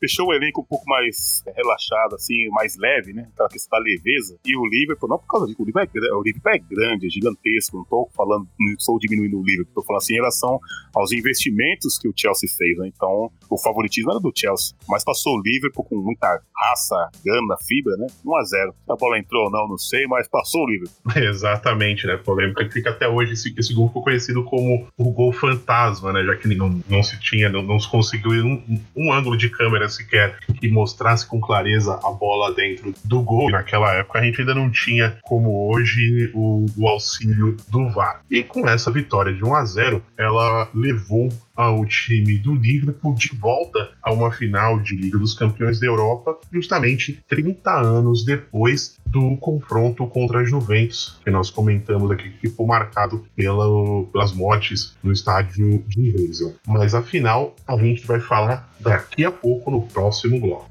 deixou o elenco um pouco mais relaxado, assim, mais leve, né? Aquela questão da leveza. E o Liverpool, não por causa disso, o Liverpool é, o Liverpool é grande, é gigantesco, não tô falando, não estou diminuindo o Liverpool, tô falando assim em relação aos investimentos que o Chelsea fez, né? Então, o favoritismo era do Chelsea, mas passou o Liverpool com muita raça, gana, fibra, né? 1x0. A bola entrou ou não, não sei, mas passou o Liverpool. Exatamente, né? Polêmica que fica até hoje. Esse, esse gol ficou conhecido como o gol fantasma, né? Já que não, não se tinha, não, não se conseguiu um, um ângulo de câmera sequer que mostrasse com clareza a bola dentro do gol. Naquela época a gente ainda não tinha, como hoje, o, o auxílio do VAR. E com essa vitória de 1 a 0 ela levou ao time do Liverpool de volta a uma final de Liga dos Campeões da Europa, justamente 30 anos depois do confronto contra a Juventus, que nós comentamos aqui, que ficou marcado pela, pelas mortes no estádio de Heysel. Mas afinal, a gente vai falar daqui a pouco no próximo bloco.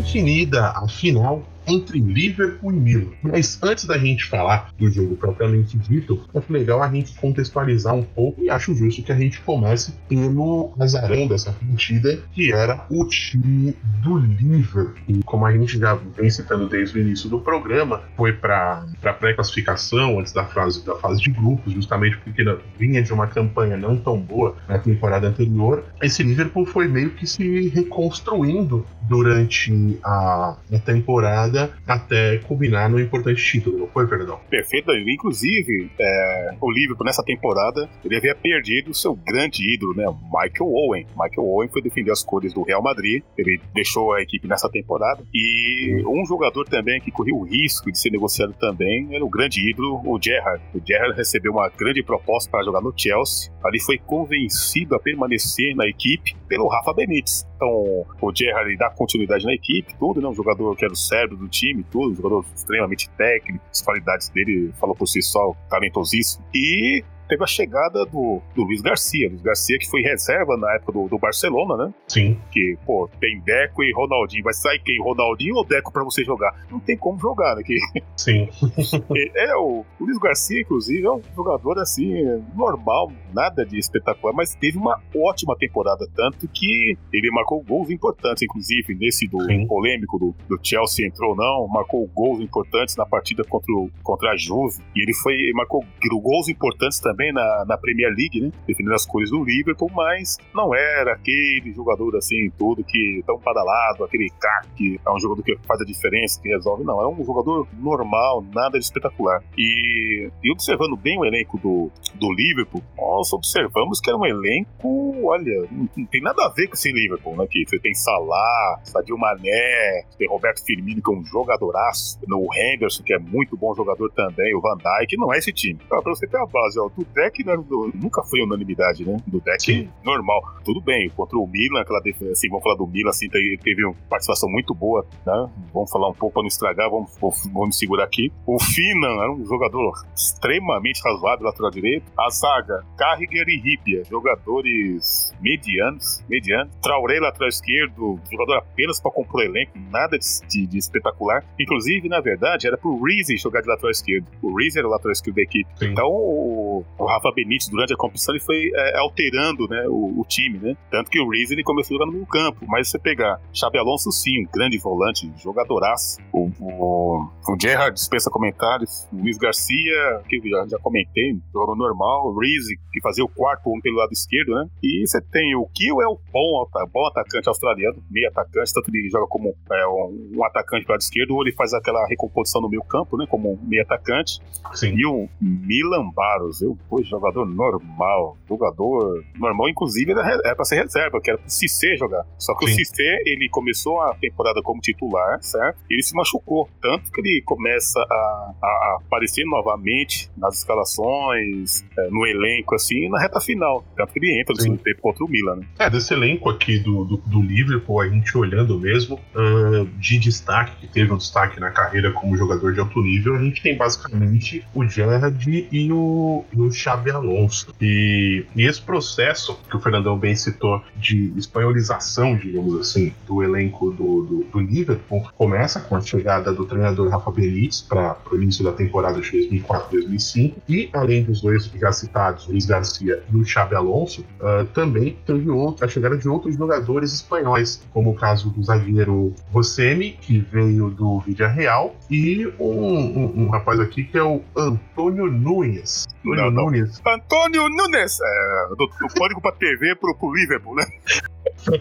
Definida a final entre Liverpool e Milan. Mas antes da gente falar do jogo propriamente dito, acho legal a gente contextualizar um pouco e acho justo que a gente comece pelo azarão dessa partida, que era o time do Liverpool. E como a gente já vem citando desde o início do programa, foi para pré-classificação antes da fase, da fase de grupos, justamente porque vinha de uma campanha não tão boa na temporada anterior. Esse Liverpool foi meio que se reconstruindo durante a, a temporada até culminar no importante título, não foi, perdão? Perfeito, inclusive é, o Liverpool nessa temporada ele havia perdido o seu grande ídolo, né, Michael Owen. Michael Owen foi defender as cores do Real Madrid, ele deixou a equipe nessa temporada e um jogador também que correu o risco de ser negociado também era o grande ídolo, o Gerrard. O Gerrard recebeu uma grande proposta para jogar no Chelsea, ali foi convencido a permanecer na equipe pelo Rafa Benítez. Então o Gerrard dá continuidade na equipe, tudo, né, um jogador que era o cérebro do time, tudo, jogador extremamente técnico, as qualidades dele falou por si só, talentosíssimo. E teve a chegada do, do Luiz Garcia. Luiz Garcia, que foi reserva na época do, do Barcelona, né? Sim. Que, pô, tem Deco e Ronaldinho. Vai sair quem? Ronaldinho ou Deco pra você jogar? Não tem como jogar, né? Que... Sim. é, o, o Luiz Garcia, inclusive, é um jogador assim, normal, nada de espetacular, mas teve uma ótima temporada, tanto que ele marcou gols importantes, inclusive, nesse do Sim. polêmico do, do Chelsea entrou ou não, marcou gols importantes na partida contra, o, contra a Juve. E ele foi, marcou gols importantes também também na, na Premier League, né? Defendendo as cores do Liverpool, mas não era aquele jogador assim, tudo que tão padalado, aquele craque, que é um jogador que faz a diferença, que resolve. Não, era um jogador normal, nada de espetacular. E, e observando bem o elenco do, do Liverpool, nós observamos que era um elenco, olha, não, não tem nada a ver com esse Liverpool, né? Que você tem Salah, Sadio Mané, tem Roberto Firmino, que é um jogadoraço, o Henderson, que é muito bom jogador também, o Van Dijk, não é esse time. Pra você ter a base, ó, do deck né, do, nunca foi unanimidade, né? Do deck Sim. normal. Tudo bem, contra o Milan, aquela defesa, assim, vamos falar do Milan, assim, teve, uma participação muito boa, né? Vamos falar um pouco para não estragar, vamos, vamos segurar aqui. O Finan era um jogador extremamente razoável lateral direito. A zaga, Carriger e Ripia, jogadores medianos, medianos. Traoré, lateral esquerdo, jogador apenas para compor elenco, nada de, de, de, espetacular. Inclusive, na verdade, era pro Reese jogar de lateral esquerdo. O Reese era o lateral esquerdo da equipe. Sim. Então, o, o, Rafa Benítez, durante a competição, ele foi é, alterando né, o, o, time, né? Tanto que o Reese ele começou a jogar no meio campo. Mas se você pegar Xabi Alonso, sim, um grande volante, jogadoraço. O, o, o Gerrard dispensa comentários. O Luiz Garcia, que já, já comentei, jogador normal. O Reese, que fazia o quarto um pelo lado esquerdo, né? E você tem o Kiel, é o bom, bom atacante australiano, meio atacante, tanto ele joga como é, um, atacante pro lado esquerdo, ou ele faz aquela recomposição no meio campo, né? Como meio atacante. Sim. E o Milan Barros, eu, pô, jogador normal, jogador normal, inclusive era, era pra ser reserva, que era pro Cissé jogar. Só que Sim. o Cissé, ele começou a temporada como titular, certo? E ele se machucou, tanto que ele começa a, a aparecer novamente nas escalações, é, no elenco, assim, na reta final. Tanto que ele entra no segundo tempo contra o Milan, né? É, desse elenco aqui do, do, do Liverpool, a gente olhando mesmo, uh, de destaque, que teve um destaque na carreira como jogador de alto nível, a gente tem basicamente o Gerrard e o, e o Xabi Alonso. E, e esse processo que o Fernandão bem citou de espanholização, digamos assim, do elenco do, do, do Liverpool começa com a chegada do treinador Rafa Benítez para o início da temporada de 2004-2005 e além dos dois já citados, Luiz Garcia e o Xabi Alonso, uh, também teve a chegada de outros jogadores espanhóis, como o caso do zagueiro Rossemi, que veio do Vídea Real, e um, um, um, rapaz aqui que é o Antônio Nunes. Antônio não, Nunes. Não. Antônio Nunes! É, do, do Pânico pra TV pro, pro Liverpool, né?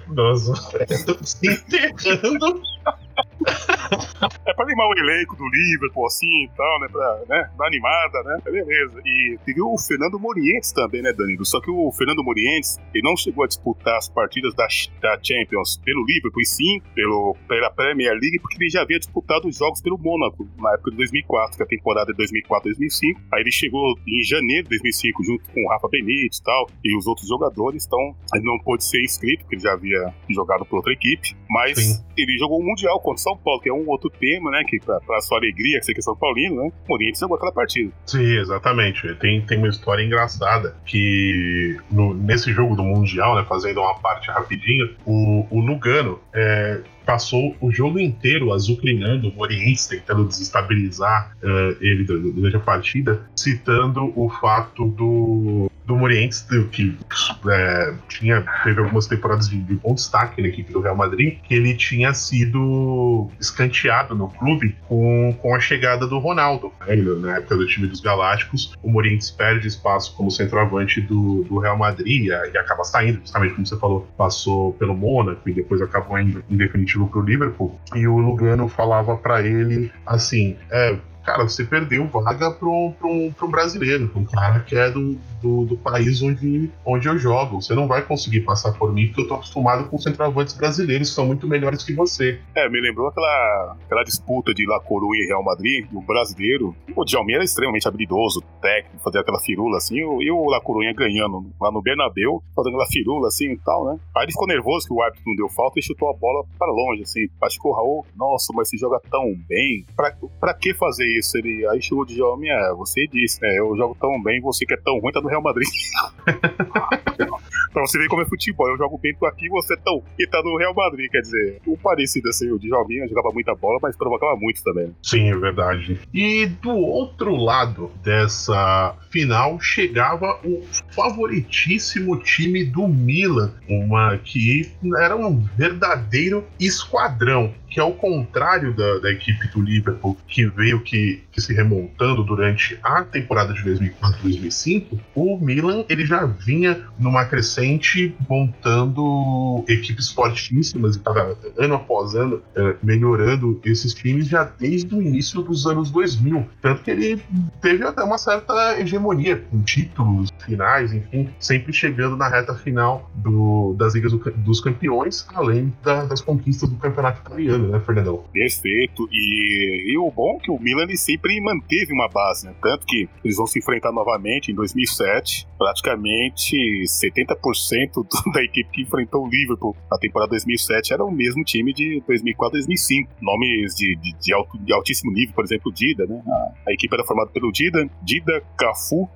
Nossa, se enterrando é pra animar o elenco do Liverpool, assim e tal, né? Pra né, dar animada, né? É beleza. E teve o Fernando Morientes também, né, Danilo? Só que o Fernando Morientes, ele não chegou a disputar as partidas da, da Champions pelo Liverpool, e sim pelo, pela Premier League, porque ele já havia disputado os jogos pelo Mônaco, na época de 2004, que é a temporada de 2004-2005. Aí ele chegou em janeiro de 2005, junto com o Rafa Benítez e tal, e os outros jogadores, então ele não pôde ser inscrito, porque ele já havia jogado por outra equipe, mas sim. ele jogou o Mundial contra o São Paulo, que é um outro tema, né? Que pra, pra sua alegria, que você que é São Paulino, né? O Oriente jogou aquela partida. Sim, exatamente. Tem, tem uma história engraçada que no, nesse jogo do Mundial, né? Fazendo uma parte rapidinho, o, o Lugano é, passou o jogo inteiro azucrinando o Morientes, tentando desestabilizar uh, ele durante a partida, citando o fato do, do Morientes, que é, tinha, teve algumas temporadas de, de bom destaque na equipe do Real Madrid, que ele tinha sido escanteado no clube com, com a chegada do Ronaldo. Né? Na época do time dos Galácticos, o Morientes perde espaço como centroavante do, do Real Madrid e, e acaba saindo, justamente como você falou, passou pelo Mônaco e depois acabou indo em definitivo pro, pro Liverpool, e o Lugano falava para ele assim: é, cara, você perdeu vaga para um, brasileiro, um cara que é do, do, do, país onde, onde eu jogo. Você não vai conseguir passar por mim, porque eu tô acostumado com centroavantes brasileiros que são muito melhores que você. É, me lembrou aquela, aquela disputa de La Coruña e Real Madrid, o brasileiro. O Djalmin era extremamente habilidoso, técnico, fazia aquela firula assim, e o La Coruña ganhando lá no Bernabéu, fazendo aquela firula assim e tal, né? Aí ele ficou nervoso que o árbitro não deu falta e chutou a bola para longe, assim. Acho que o Raul, nossa, mas se joga tão bem, pra, pra que fazer isso? Ele, aí chegou o Djalmin, é, você disse, né? Eu jogo tão bem, você que é tão ruim, tá no Real Madrid. pra você ver como é futebol. Eu jogo bem aqui você tão, e tá no Real Madrid. Quer dizer, o parecido assim, o Djalminha jogava muita bola, mas provocava muito também. Sim, é verdade. E do outro lado dessa final chegava o favoritíssimo time do Milan, uma que era um verdadeiro esquadrão que ao contrário da, da, equipe do Liverpool, que veio que, que, se remontando durante a temporada de 2004-2005, o Milan ele já vinha numa crescente montando equipes fortíssimas e estava ano após ano é, melhorando esses times já desde o início dos anos 2000. Tanto que ele teve até uma certa hegemonia com títulos finais, enfim, sempre chegando na reta final do, das Ligas do, dos Campeões, além da, das conquistas do Campeonato Italiano né, Fernandão? Perfeito. E, e o bom é que o Milan sempre manteve uma base, né? Tanto que eles vão se enfrentar novamente em 2007. Praticamente 70% 70% da equipe que enfrentou o Liverpool na temporada 2007 era o mesmo time de 2004 2005. Nomes de, de, de, alto, de altíssimo nível, por exemplo, Dida, né? A, equipe era formada pelo Dida, Dida, Cafu,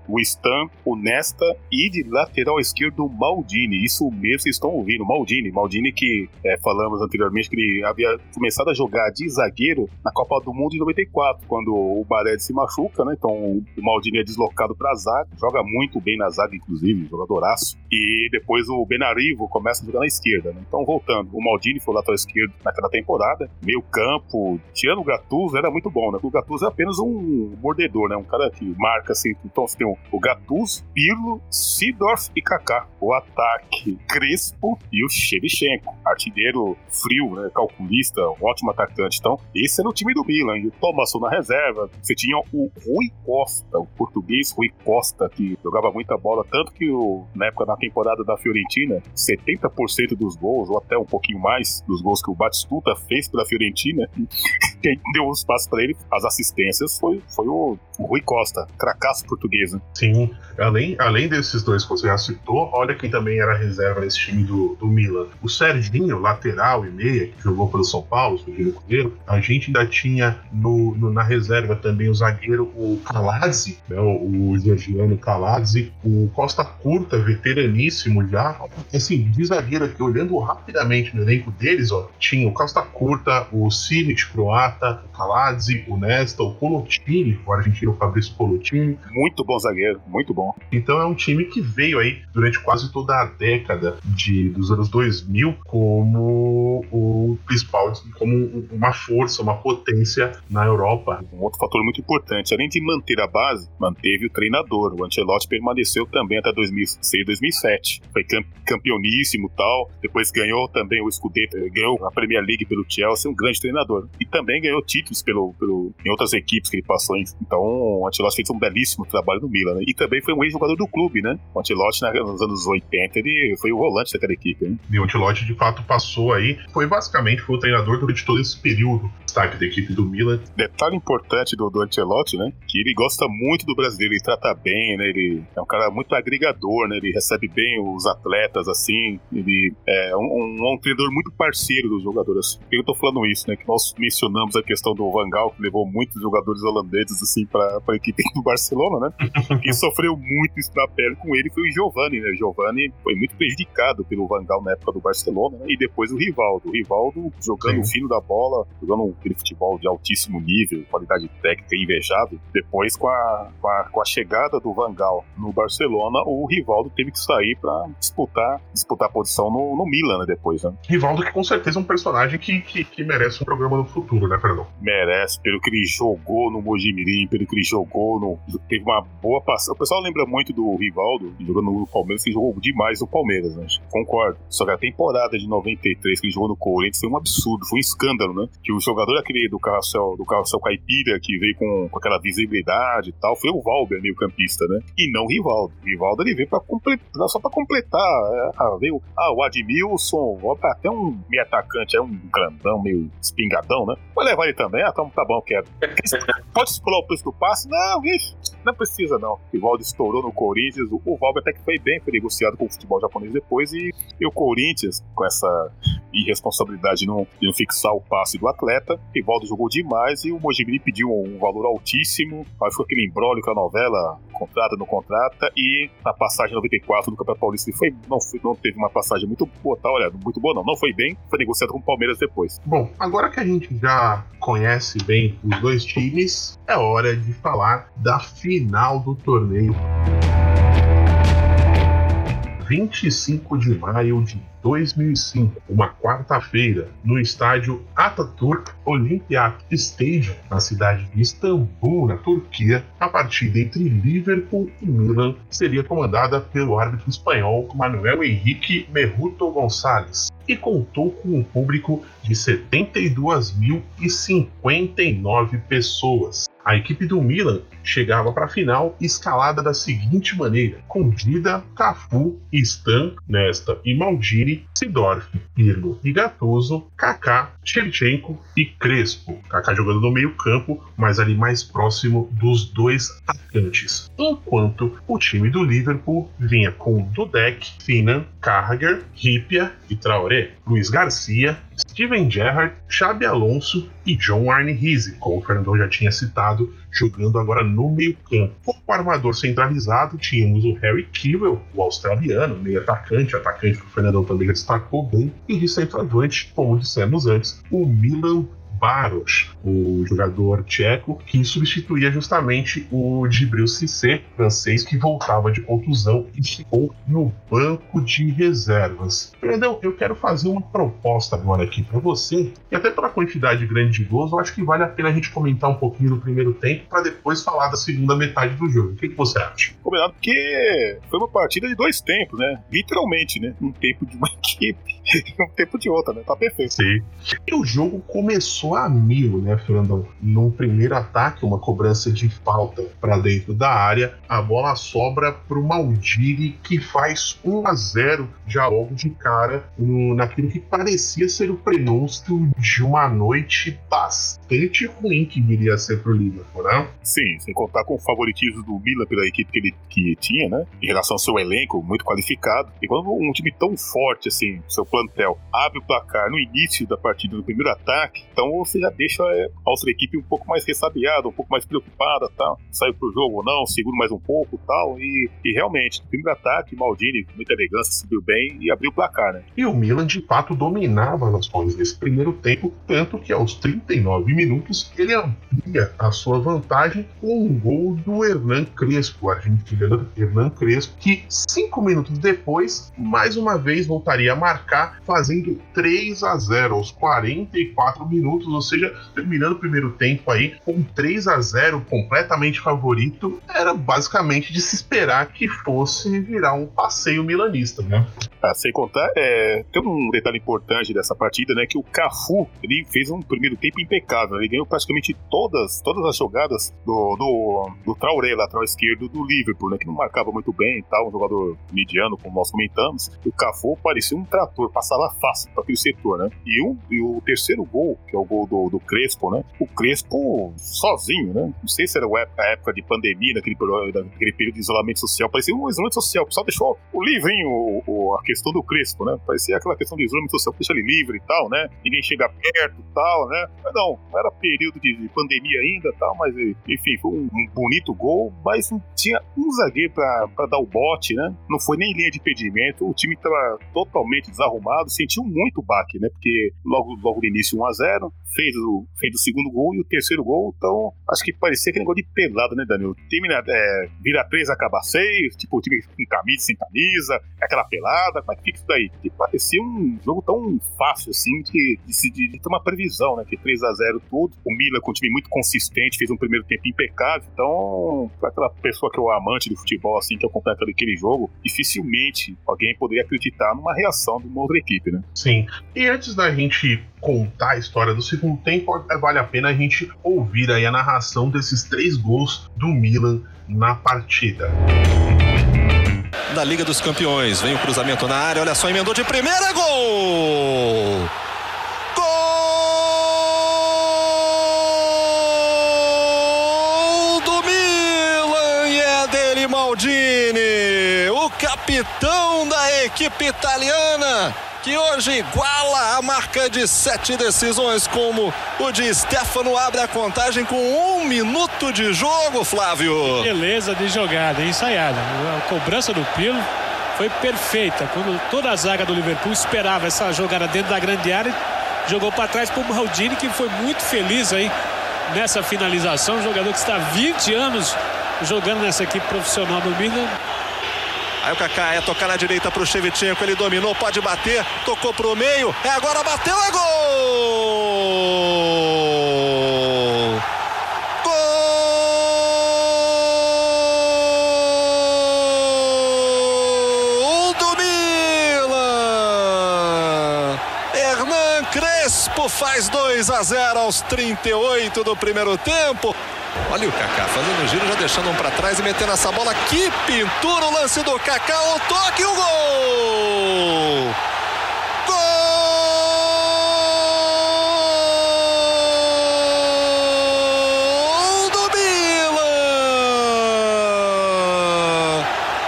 o Nesta e de lateral esquerdo Maldini. Isso mesmo vocês estão ouvindo, Maldini. Maldini que é, falamos anteriormente que ele havia começado a jogar de zagueiro na Copa do Mundo de 94, quando o Barelli se machuca, né? Então o Maldini é deslocado para zaga, joga muito bem na zaga, inclusive, jogadoraço. E depois o Benarivo começa a jogar na esquerda, né? Então, voltando, o Maldini foi o lateral esquerdo naquela temporada, meio campo, tirando o Gattuso, era muito bom, né? O Gattuso é apenas um mordedor, né? Um cara que marca assim. Então, você tem o Gattuso, Pirlo, Sidorf e Kaká. O ataque, Crespo e o Shevchenko. Artilheiro frio, né? Calculista, um ótimo atacante. Então, esse era o time do Milan. E o Thomasson na reserva. Você tinha o Rui Costa, o português Rui Costa, que jogava muita bola, tanto que o, na época da temporada da Fiorentina, 70% dos gols, ou até um pouquinho mais, dos gols que o Batistuta fez pela Fiorentina, quem deu os passos para ele, as assistências, foi, foi o, o Rui Costa, cracaço português. Né? Sim, além, além desses dois que você já citou, olha quem também era reserva nesse time do, do Milan. O Serginho, lateral e meia, que jogou pelo São Paulo, o Cruzeiro, a gente ainda tinha no, no, na reserva também o zagueiro, o Calazzi, né, o, o Georgiano Calazzi, o Costa Curta, veteraníssimo já. Assim, de zagueiro aqui, olhando rapidamente no elenco deles, ó, tinha o Costa Curta, o Simic croata, o Calazzi, o Nesta, o Colotini, o argentino Fabrício Colotini. Muito bom zagueiro, muito bom. Então é um time que veio aí durante quase toda a década de, dos anos 2000 como o principal, como uma força, uma potência na Europa. Um outro fator muito importante, além de manter a base, manteve o treinador. O Ancelotti permaneceu também até 2006, 2007. Foi campeoníssimo tal. Depois ganhou também o Scudetto, ganhou a Premier League pelo Chelsea, um grande treinador. E também ganhou títulos pelo, pelo, em outras equipes que ele passou. Então, o Ancelotti fez um belíssimo trabalho no Milan. Né? E também foi um ex-jogador do clube, né? O Ancelotti, nos anos 80, ele foi o volante daquela equipe. Né? E o Ancelotti, de fato, passou aí. Foi basicamente foi o treinador durante todo esse período destaque da equipe do Milan. Detalhe importante do, do Ancelotti, né? Que ele gosta muito do brasileiro, ele trata bem, né? Ele é um cara muito agregador, né? Ele recebe bem os atletas, assim. Ele é um, um, um treinador muito parceiro dos jogadores. Por que eu tô falando isso, né? Que nós mencionamos a questão do Van Gaal, que levou muitos jogadores holandeses, assim, pra, pra equipe do Barcelona, né? Quem sofreu muito isso na pele com ele foi o Giovanni, né? O Giovanni foi muito prejudicado pelo Van Gaal na época do Barcelona, né? E depois o Rivaldo. O Rivaldo jogando o fino da bola, jogando aquele futebol de altíssimo nível, qualidade técnica invejável. Depois, com a, com a, com a chegada do Van Gaal no Barcelona, o Rivaldo teve que sair para disputar, disputar a posição no, no Milan, né, depois, né? Rivaldo que com certeza é um personagem que, que, que, merece um programa no futuro, né, Fernando? Merece, pelo que ele jogou no Mojimirim, pelo que ele jogou no... Teve uma boa passagem. O pessoal lembra muito do Rivaldo, jogando no Palmeiras, que jogou demais no Palmeiras, né? Concordo. Só que a temporada de 93 que ele jogou no Corinthians foi um absurdo, foi um escândalo, né? Que o jogador aquele do carrossel, do carrossel caipira, que veio com, com aquela visibilidade e tal, foi o Valber, meio campista, né? E não o Rivaldo. O Rivaldo ele veio pra completar, só pra completar. É, ah, veio, ah, o Admilson, ó, até um meio atacante, é um grandão, meio espingadão, né? Vai levar ele também? Ah, tá, tá bom, quero. Pode explorar o preço do passe? Não, vixe, não precisa não. O Rivaldo estourou no Corinthians, o, o Valber até que foi bem, foi negociado com o futebol japonês depois, e, e o Corinthians, com essa irresponsabilidade de não, de não fixar o passe do atleta, Rivaldo jogou demais e o Mojimiri pediu um valor altíssimo, aí foi aquele embrólio com a novela, contrata, não contrata, e na passagem 94 do Campeonato Paulista ele foi, não, foi, não teve uma passagem muito boa, tá, olha, muito boa não, não foi bem, foi negociado com o Palmeiras depois. Bom, agora que a gente já conhece bem os dois times, é hora de falar da final do torneio. 25 de maio de 2005, uma quarta-feira, no estádio Atatürk Olympic Stadium, na cidade de Istambul, na Turquia, a partida entre Liverpool e Milan seria comandada pelo árbitro espanhol Manuel Henrique Merruto Gonçalves e contou com um público de 72.059 pessoas. A equipe do Milan chegava para a final escalada da seguinte maneira: com Dida, Cafu, Stan, Nesta e Maldini, Sidorf, Pirlo e Gattuso, Kaká, Shevchenko e Crespo. Kaká jogando no meio-campo, mas ali mais próximo dos dois atacantes. Enquanto o time do Liverpool vinha com Dudek, Finan, Carragher, Ripia e Traoré, Luiz Garcia, Steven Gerrard, Xabi Alonso e John Arne como o Fernandão já tinha citado, jogando agora no meio-campo. Como armador centralizado, tínhamos o Harry Kewell, o australiano, meio atacante, atacante que o Fernandão também destacou bem, e de centroavante, como dissemos antes, o Milan Baros, o jogador tcheco, que substituía justamente o Gibril Cissé, francês, que voltava de contusão e ficou no banco de reservas. Fernandão, eu quero fazer uma proposta agora aqui para você, e até pela quantidade grande de gols, eu acho que vale a pena a gente comentar um pouquinho no primeiro tempo para depois falar da segunda metade do jogo. O que, que você acha? Combinado, porque foi uma partida de dois tempos, né? Literalmente, né? Um tempo de uma equipe e um tempo de outra, né? Tá perfeito. Sim. E o jogo começou a mil, né, Fernandão? Num primeiro ataque, uma cobrança de falta para dentro da área, a bola sobra para o Maldini, que faz 1 a 0 já logo de cara no, naquilo que parecia ser o prenúncio de uma noite bastante ruim que viria a ser para o Liverpool, né? Sim, sem contar com o favoritismo do Milan pela equipe que ele que tinha, né? Em relação ao seu elenco, muito qualificado. E quando um time tão forte assim, seu plantel, abre o placar no início da partida, no primeiro ataque, então você já deixa é, a outra equipe um pouco mais ressabiada, um pouco mais preocupada, tal. Saiu pro jogo ou não, segura mais um pouco, tal. E, e realmente, no primeiro ataque, Maldini, com muita elegância, subiu bem e abriu o placar, né? E o Milan, de fato, dominava as ações nesse primeiro tempo, tanto que aos 39 minutos ele amplia a sua vantagem com um gol do Hernan Crespo, argentino Hernan Crespo, que cinco minutos depois, mais uma vez voltaria a marcar, fazendo 3 a 0 aos 44 minutos, ou seja, terminando o primeiro tempo aí com 3 a 0 completamente favorito, era basicamente de se esperar que fosse virar um passeio milanista, né? Ah, sem contar, é, tem um detalhe importante dessa partida, né? Que o Cafu ele fez um primeiro tempo impecável. Ele ganhou praticamente todas, todas as jogadas do, do, do Traoré, lateral esquerdo do Liverpool, né? Que não marcava muito bem e tal, um jogador mediano, como nós comentamos. O Cafu parecia um trator, passava fácil para aquele setor, né? E, um, e o terceiro gol, que é o gol do, do Crespo, né? O Crespo sozinho, né? Não sei se era a época de pandemia, naquele, naquele período de isolamento social. Parecia um isolamento social. O pessoal deixou o livrinho, o, o, a questão do Crespo, né? Parecia aquela questão de isolamento social, deixa ele livre e tal, né? Ninguém chega perto e tal, né? Mas não, não era período de pandemia ainda tal, mas enfim, foi um, bonito gol, mas não tinha um zagueiro pra dar o bote, né? Não foi nem linha de impedimento, o time tava totalmente desarrumado, sentiu muito baque, né? Porque logo, logo no início 1x0, fez o, fez o segundo gol e o terceiro gol, então acho que parecia aquele negócio de pelada, né, Daniel? O time é, vira 3, acaba 6, tipo, o time com camisa, sem camisa, aquela pelada, como é que fica isso daí? E parecia um jogo tão fácil, assim, de, de, de, de ter uma previsão, né, que 3 a 0 tudo, o Milan com um time muito consistente, fez um primeiro tempo impecável, então, para aquela pessoa que é o amante do futebol, assim, que acompanha aquele jogo, dificilmente alguém poderia acreditar numa reação de uma outra equipe, né? Sim. E antes da gente contar a história do segundo tempo, vale a pena a gente ouvir aí a narração desses três gols do Milan na partida. Da Liga dos Campeões, vem o cruzamento na área, olha só, emendou de primeira! Gol Maldini, o capitão da equipe italiana que hoje iguala a marca de sete decisões, como o de Stefano abre a contagem com um minuto de jogo, Flávio. Beleza de jogada, ensaiada. A cobrança do Pilo foi perfeita. Quando toda a zaga do Liverpool esperava essa jogada dentro da grande área, jogou para trás para o Maldini, que foi muito feliz aí nessa finalização. Um jogador que está há 20 anos jogando nessa equipe profissional do Milan. Aí o Kaká é tocar na direita pro Shevchenko, ele dominou, pode bater, tocou pro meio, é agora bateu, é gol! Gol do Milan! Hernan Crespo faz 2 a 0 aos 38 do primeiro tempo. Olha o Kaká fazendo o giro, já deixando um para trás e metendo essa bola. Que pintura o lance do Kaká, o toque o gol! Gol do Milan!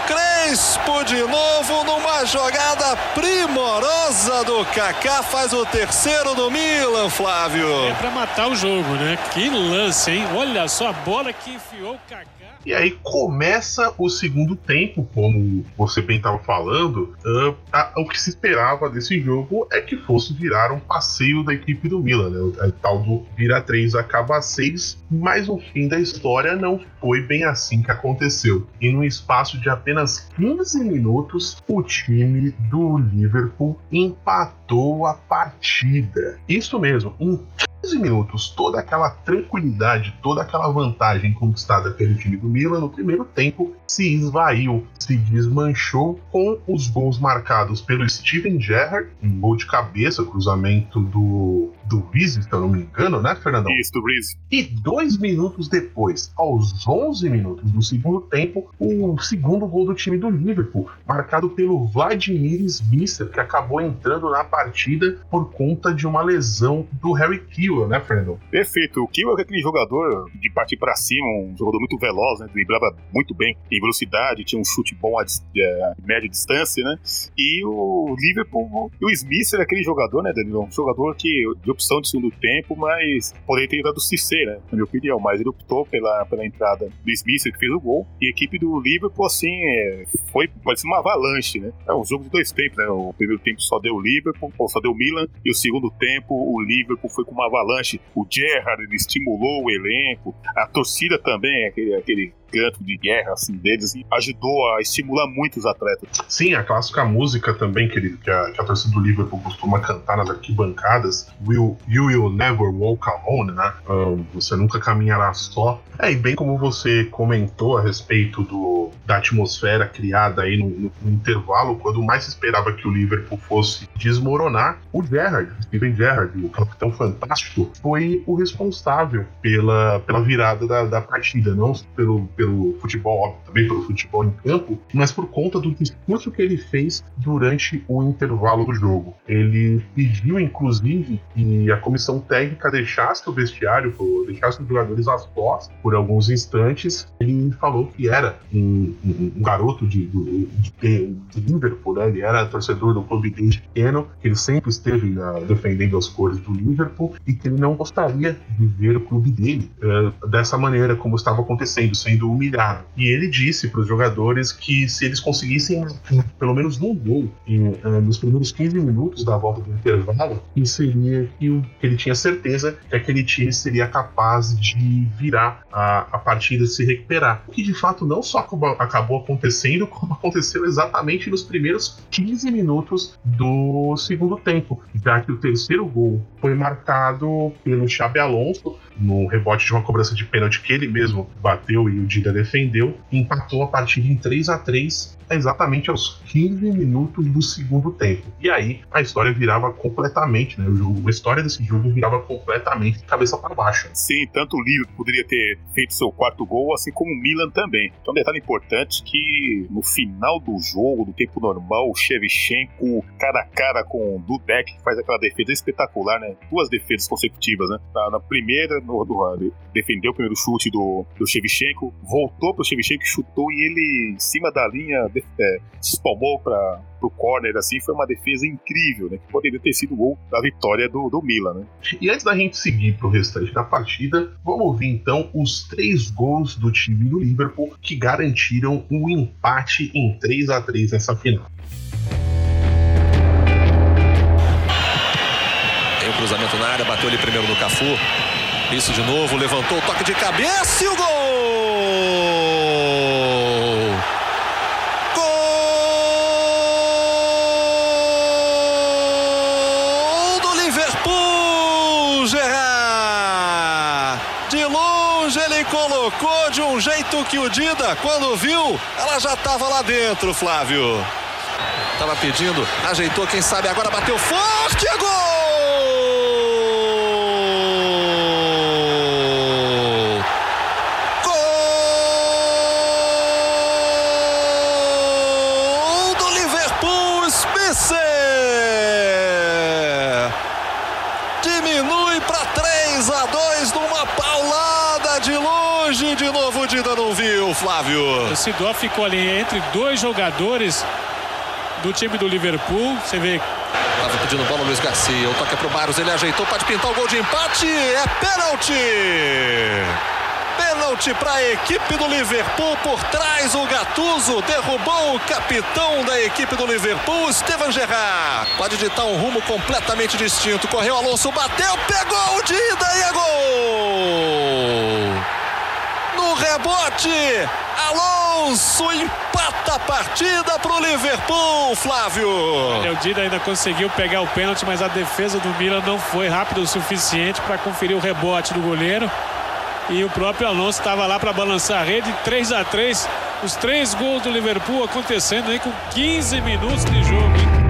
Crespo de novo numa jogada primorosa do Kaká, faz o terceiro do Milan, Flávio. É pra matar o jogo, né? Que lance, hein? Olha só a bola que enfiou o Kaká. E aí começa o segundo tempo, como você bem estava falando. ah, a- o que se esperava desse jogo é que fosse virar um passeio da equipe do Milan, né? O, é, tal do vira 3 acaba 6, mas o fim da história não foi bem assim que aconteceu. E no espaço de apenas 15 minutos, o time do Liverpool empatou a partida. Isso mesmo, em 15 minutos, toda aquela tranquilidade, toda aquela vantagem conquistada pelo time do Milan no primeiro tempo se esvaiu, se desmanchou com os gols marcados pelo Steven Gerrard, um gol de cabeça, cruzamento do, do Vizzi, se eu não me engano, né, Fernandão? Isso, do Breeze. E dois minutos depois, aos 11 minutos do segundo tempo, o segundo gol do time do Liverpool, marcado pelo Vladimir Smisser, que acabou entrando na partida por conta de uma lesão do Harry Kewell, né, Fernando? Perfeito. O Kiel é aquele jogador de partir pra cima, um jogador muito veloz, né? Driblava muito bem em velocidade, tinha um chute bom a, é, a média distância, né? E o Liverpool, o Smith era aquele jogador, né, Danilo? Um jogador que de opção de segundo tempo, mas poderia ter dado Cissé, né? Na minha opinião. Mas ele optou pela, pela entrada do Smith, que fez o gol. E a equipe do Liverpool, assim, é, foi ser uma avalanche, né? É um jogo de dois tempos, né? O primeiro tempo só deu o Liverpool, ou só deu o Milan, e o segundo tempo o Liverpool foi com uma avalanche. O Gerrard ele estimulou o elenco, a torcida também, aquele, aquele canto de guerra assim deles, assim, ajudou a estimular muito os atletas. Sim, a clássica música também, querido, que a, que a torcida do Liverpool costuma cantar nas arquibancadas, Will, You Will Never Walk Alone, né? Você nunca caminhará só. É, e bem como você comentou a respeito do, da atmosfera criada aí no, no- no intervalo, quando mais esperava que o Liverpool fosse desmoronar, o Gerrard, Steven Gerrard, o capitão fantástico, foi o responsável pela, pela virada da, da partida, não pelo, pelo futebol, também pelo futebol em campo, mas por conta do discurso que ele fez durante o intervalo do jogo. Ele pediu, inclusive, que a comissão técnica deixasse o vestiário, deixasse os jogadores às sós por alguns instantes. Ele falou que era um, um- um garoto de, de, de- de Liverpool, né? ele era torcedor do clube desde pequeno, que ele sempre esteve ah, defendendo as cores do Liverpool e que ele não gostaria de ver o clube dele eh, dessa maneira como estava acontecendo, sendo humilhado. E ele disse para os jogadores que se eles conseguissem pelo menos um gol em, eh, nos primeiros 15 minutos da volta do intervalo, isso seria que, que ele tinha certeza que aquele time seria capaz de virar a, a partida, se recuperar. O que de fato não só acabou, acontecendo, como aconteceu exatamente nos primeiros 15 minutos do segundo tempo, já que o terceiro gol foi marcado pelo Xabi Alonso no rebote de uma cobrança de pênalti que ele mesmo bateu e o Dida defendeu, e empatou a partida em 3 a 3 exatamente aos 15 minutos do segundo tempo. E aí a história virava completamente, né? O jogo, a história desse jogo virava completamente de cabeça para baixo. Sim, tanto o Liverpool poderia ter feito seu quarto gol, assim como o Milan também. Então, um detalhe importante que no final do jogo, do tempo normal, o Shevchenko, cara a cara com o Dudek, que faz aquela defesa espetacular, né? Duas defesas consecutivas, né? Na, na primeira, no, ele defendeu o primeiro chute do, do Shevchenko, voltou pro Shevchenko, chutou e ele, em cima da linha, é, se espalmou para pro corner, assim, foi uma defesa incrível, né? Que poderia ter sido o gol da vitória do, do Milan, né? E antes da gente seguir pro restante da partida, vamos ouvir então os três gols do time do Liverpool que garantiram o empate em 3 a 3 nessa final. Tem o cruzamento na área, bateu ali primeiro no Cafu. Isso de novo, levantou o toque de cabeça e o! Gol colocou de um jeito que o Dida, quando viu, ela já estava lá dentro, Flávio. Tava pedindo, ajeitou, quem sabe agora bateu forte, é gol! a 2 numa paulada de longe. De novo o Dida não viu, Flávio. O Sidó ficou ali entre dois jogadores do time do Liverpool. Você vê Tava pedindo bola o Luiz Garcia. O toque é pro Barros, ele ajeitou, pode pintar o gol de empate. É pênalti! Pênalti para a equipe do Liverpool. Por trás, o Gattuso derrubou o capitão da equipe do Liverpool, Steven Gerrard. Pode ditar um rumo completamente distinto. Correu Alonso, bateu, pegou o Dida e é gol! No rebote, Alonso empata a partida para o Liverpool, Flávio. o Dida ainda conseguiu pegar o pênalti, mas a defesa do Milan não foi rápida o suficiente para conferir o rebote do goleiro. E o próprio Alonso estava lá para balançar a rede. 3 a 3 Os três gols do Liverpool acontecendo aí com 15 minutos de jogo. Hein?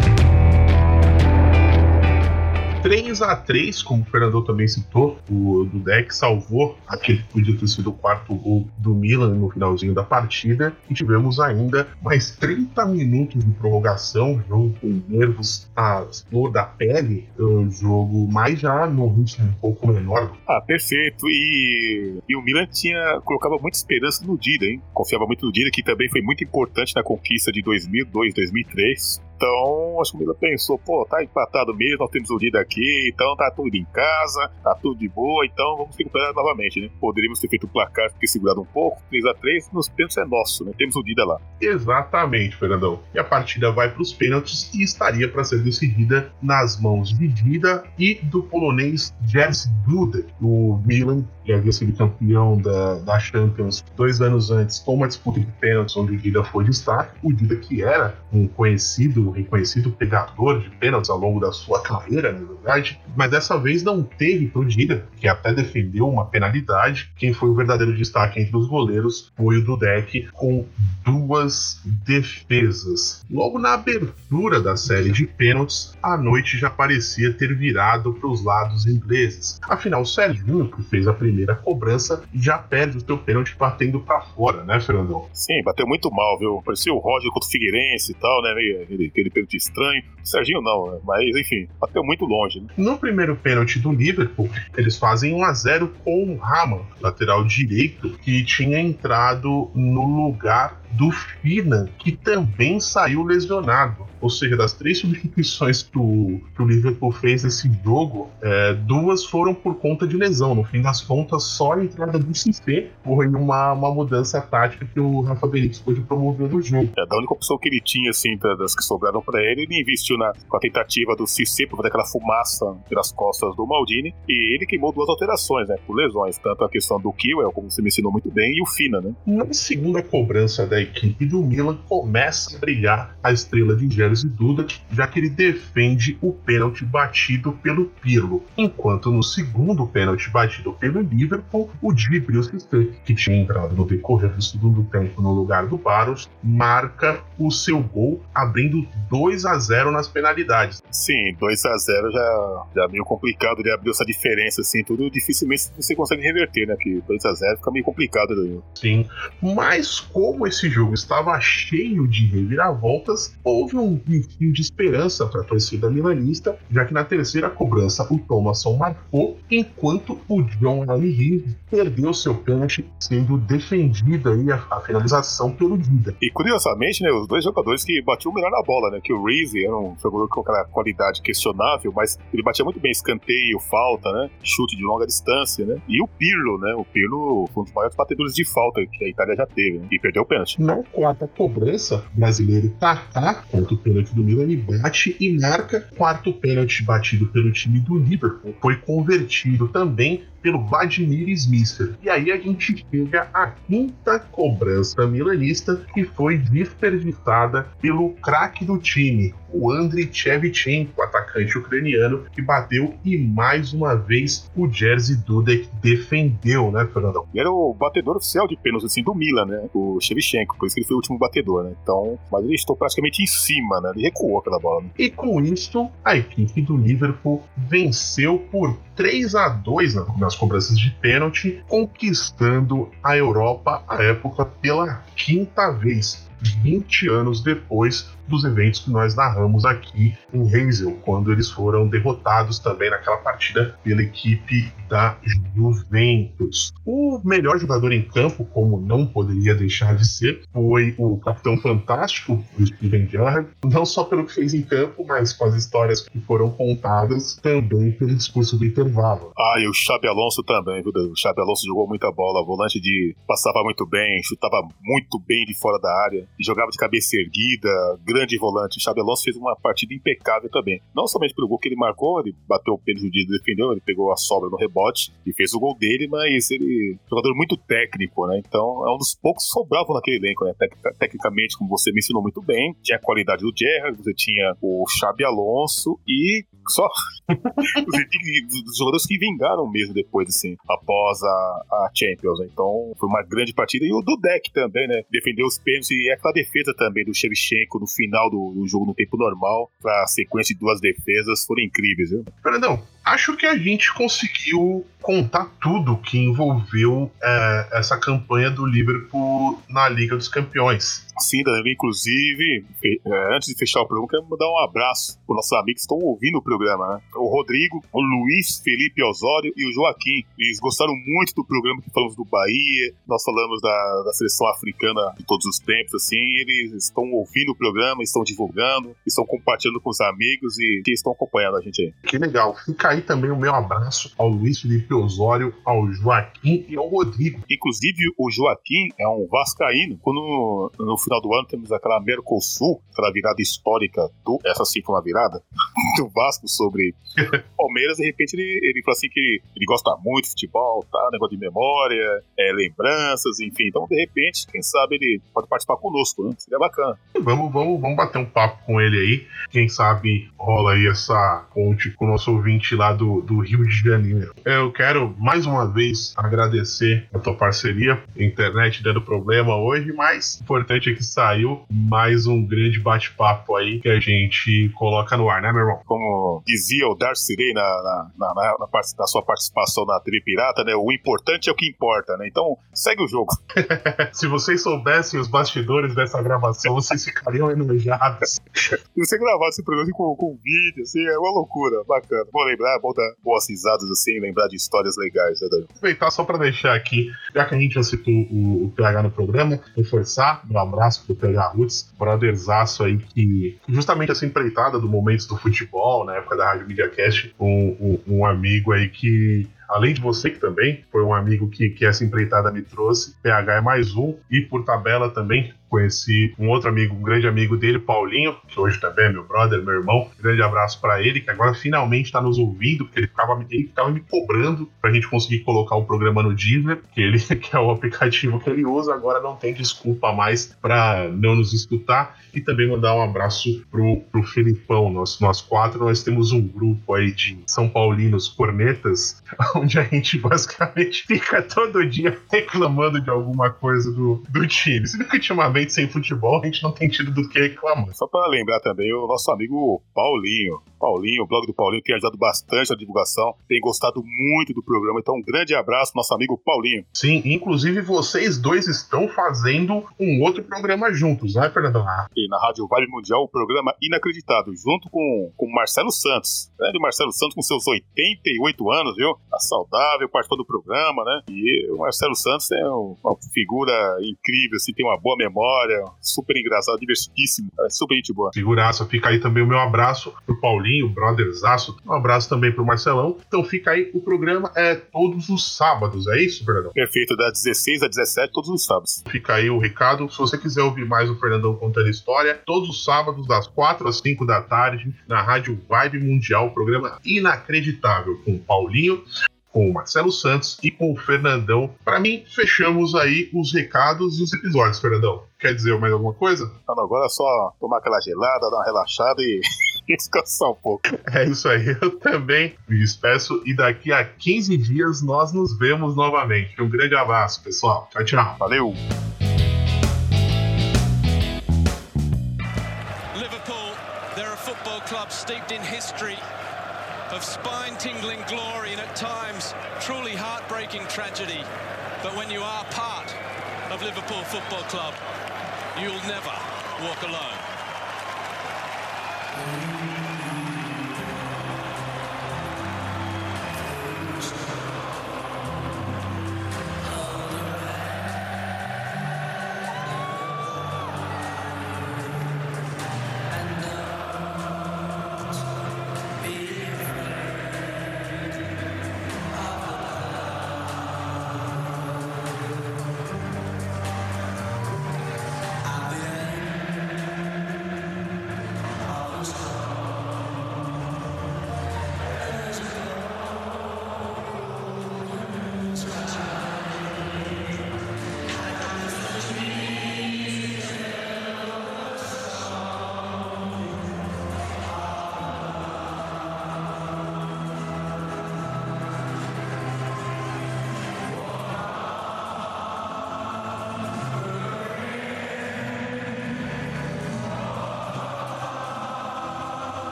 3 a 3 como o Fernando também citou, o Dudek salvou aquele que podia ter sido o quarto gol do Milan no finalzinho da partida. E tivemos ainda mais 30 minutos de prorrogação, jogo com nervos à flor da pele, o jogo mais já no ritmo um pouco menor. Ah, perfeito. E, e o Milan tinha colocava muita esperança no Dida, hein? Confiava muito no Dida, que também foi muito importante na conquista de 2002, 2003. Então, acho que o Milan pensou, pô, tá empatado mesmo, nós temos o Dida aqui, então tá tudo em casa, tá tudo de boa, então vamos recuperar novamente, né? Poderíamos ter feito o placar, ter segurado um pouco, 3x3, nos pênaltis é nosso, né? Temos o Dida lá. Exatamente, Fernandão. E a partida vai para os pênaltis e estaria para ser decidida nas mãos de Dida e do polonês Jerzy Duda. O Milan que havia sido campeão da, da Champions dois anos antes, com uma disputa de pênaltis onde o Dida foi destaque. O Dida que era um conhecido, reconhecido pegador de pênaltis ao longo da sua carreira, na verdade, mas dessa vez não teve pro Dida, que até defendeu uma penalidade. Quem foi o verdadeiro destaque entre os goleiros foi o Dudek, com duas defesas. Logo na abertura da série de pênaltis, a noite já parecia ter virado para os lados ingleses. Afinal, o Serginho, que fez a primeira cobrança, já perde o seu pênalti batendo para fora, né, Fernandão? Sim, bateu muito mal, viu? Parecia o Roger contra o Figueirense e tal, né? Aquele, aquele pênalti estranho. O Serginho não, né? mas enfim, bateu muito longe. Né? No primeiro pênalti do Liverpool, eles fazem 1 a 0 com o Raman, lateral direito, que tinha entrado no lugar do Fina, que também saiu lesionado. Ou seja, das três substituições que o, que o Liverpool fez nesse jogo, é, duas foram por conta de lesão. No fim das contas, só a entrada do Cissé foi uma, uma mudança tática que o Rafa Benítez pôde promover no jogo. É, da única opção que ele tinha, assim, das que sobraram para ele, ele investiu na, com a tentativa do Cissé para fazer aquela fumaça pelas costas do Maldini, e ele queimou duas alterações, né, por lesões, tanto a questão do Kiel, como você me ensinou muito bem, e o Fina, né. Na segunda cobrança da equipe do Milan, começa a brilhar a estrela de Jerzy Duda, já que ele defende o pênalti batido pelo Pirlo. Enquanto no segundo pênalti batido pelo Liverpool, o Djibril Cissé, que tinha entrado no decorrer do segundo tempo no lugar do Barros, marca o seu gol, abrindo 2 a 0 nas penalidades. Sim, 2 a 0 já, já meio complicado de abrir essa diferença, assim, tudo dificilmente você consegue reverter, né? Que 2 a 0 fica meio complicado. Né? Sim, mas como esse jogo estava cheio de reviravoltas, houve um fio de esperança para a torcida milanista, já que na terceira cobrança o Thomasson marcou, enquanto o John Ali perdeu seu pênalti, sendo defendido aí a, a, finalização pelo Dida. E curiosamente, né, os dois jogadores que batiam melhor na bola, né, que o Reese era um jogador com aquela qualidade questionável, mas ele batia muito bem escanteio, falta, né, chute de longa distância, né, e o Pirlo, né, o Pirlo foi um dos maiores batedores de falta que a Itália já teve, né, e perdeu o pênalti. Na quarta cobrança, o brasileiro Kaká, contra o pênalti do Milan, ele bate e marca. Quarto pênalti batido pelo time do Liverpool. Foi convertido também pelo Vladimir Smisser. E aí a gente chega à quinta cobrança milanista que foi desperdiçada pelo craque do time, o Andriy Shevchenko, atacante ucraniano, que bateu e mais uma vez o Jerzy Dudek defendeu, né, Fernandão? Ele era o batedor oficial de pênaltis assim, do Milan, né, o Shevchenko, por isso que ele foi o último batedor, né, então, mas ele estou praticamente em cima, né, ele recuou aquela bola. Né? E com isso, a equipe do Liverpool venceu por 3 a 2 nas cobranças de pênalti, conquistando a Europa à época pela quinta vez. 20 anos depois dos eventos que nós narramos aqui em Hazel, quando eles foram derrotados também naquela partida pela equipe da Juventus. O melhor jogador em campo, como não poderia deixar de ser, foi o Capitão Fantástico, o Steven Gerrard, não só pelo que fez em campo, mas com as histórias que foram contadas também pelo discurso do intervalo. Ah, e o Xabi Alonso também, viu? O Xabi Alonso jogou muita bola, volante de passava muito bem, chutava muito bem de fora da área, jogava de cabeça erguida, grande volante. Xabi fez uma partida impecável também. Não somente pelo gol que ele marcou, ele bateu o pênalti de defendeu, ele pegou a sobra no rebote e fez o gol dele, mas ele é jogador muito técnico, né? Então é um dos poucos que sobravam naquele elenco, né? Tec tecnicamente, como você mencionou muito bem, tinha a qualidade do Gerrard, você tinha o Xabi Alonso e só dos jogadores que vingaram mesmo depois, assim, após a, a Champions. Né? Então foi uma grande partida. E o Dudek também, né? Defendeu os pênaltis e aquela defesa também do Shevchenko no final do, do jogo no tempo normal, pra sequência de duas defesas, foram incríveis, viu? Fernandão, acho que a gente conseguiu contar tudo que envolveu é, essa campanha do Liverpool na Liga dos Campeões. Sim, Danilo, inclusive, é, antes de fechar o programa, quero mandar um abraço para nossos amigos que estão ouvindo o programa, né? O Rodrigo, o Luiz Felipe Osório e o Joaquim. Eles gostaram muito do programa que falamos do Bahia, nós falamos da, da seleção africana de todos os tempos, assim, eles estão ouvindo o programa, estão divulgando, estão compartilhando com os amigos e estão acompanhando a gente aí. Que legal. Fica aí também o meu abraço ao Luiz Felipe Osório, ao Joaquim e ao Rodrigo. Inclusive, o Joaquim é um vascaíno. Quando no final do ano temos aquela Mercosul, aquela virada histórica do. Essa sim foi uma virada do Vasco sobre Palmeiras. De repente ele, ele falou assim que ele gosta muito de futebol, tá? Negócio de memória, é, lembranças, enfim. Então, de repente, quem sabe ele pode participar conosco, né? Seria bacana. Vamos, vamos, vamos bater um papo com ele aí. Quem sabe rola aí essa ponte com o nosso ouvinte lá do, do Rio de Janeiro. Eu quero mais uma vez agradecer a tua parceria. Internet dando problema hoje, mas importante é que saiu mais um grande bate-papo aí que a gente coloca no ar, né, meu irmão? Como dizia o Darcy Ray na, na, na, na, na, sua participação na TV Pirata, né? O importante é o que importa, né? Então, segue o jogo. Se vocês soubessem os bastidores dessa gravação, vocês ficariam enojados. Se você gravar esse programa com, com vídeo, assim, é uma loucura, bacana. Vou lembrar, dar boas risadas, assim, lembrar de histórias legais, né, Daniel? Aproveitar só pra deixar aqui, já que a gente já citou o, o PH no programa, reforçar meu abraço pro PH Roots, brotherzaço aí que, justamente essa empreitada do Momentos do Futebol, na época da Rádio Media Cast, um, um, um amigo aí que além de você que também foi um amigo que, que essa empreitada me trouxe, PH é mais um, e por tabela também conheci um outro amigo, um grande amigo dele, Paulinho, que hoje também é meu brother, meu irmão. Grande abraço para ele, que agora finalmente está nos ouvindo, porque ele ficava, ele ficava me cobrando pra gente conseguir colocar o programa no Deezer, que ele que é o aplicativo que ele usa, agora não tem desculpa mais para não nos escutar. E também mandar um abraço pro, pro Felipão. Nós, nós quatro, nós temos um grupo aí de São Paulinos cornetas, onde a gente basicamente fica todo dia reclamando de alguma coisa do, do time. Se que ultimamente sem futebol, a gente não tem tido do que reclamar. Só para lembrar também o nosso amigo Paulinho. Paulinho, o blog do Paulinho tem ajudado bastante a divulgação, tem gostado muito do programa, então um grande abraço nosso amigo Paulinho. Sim, inclusive vocês dois estão fazendo um outro programa juntos, né, Fernando? E na Rádio Vale Mundial, o programa Inacreditável, junto com o Marcelo Santos. Né? O Marcelo Santos com seus 88 anos, viu? Tá saudável, participou do programa, né? E o Marcelo Santos é uma figura incrível, assim, tem uma boa memória, super engraçado, divertidíssimo, é super gente boa. Figuraça, fica aí também o meu abraço pro Paulinho, brotherzaço, um abraço também pro Marcelão. Então fica aí, o programa é todos os sábados, é isso, Fernandão? Perfeito, das 16 a 17, todos os sábados. Fica aí o recado, se você quiser ouvir mais o Fernandão contando história, todos os sábados, das 4 às 5 da tarde, na Rádio Vibe Mundial, programa inacreditável com o Paulinho, com o Marcelo Santos e com o Fernandão. Para mim, fechamos aí os recados e os episódios, Fernandão. Quer dizer mais alguma coisa? Não, agora é só tomar aquela gelada, dar uma relaxada e descansar um pouco. É isso aí, eu também me despeço e daqui a 15 dias nós nos vemos novamente. Um grande abraço, pessoal. Tchau, tchau. Valeu! of spine-tingling glory and at times truly heartbreaking tragedy. But when you are part of Liverpool Football Club, you'll never walk alone.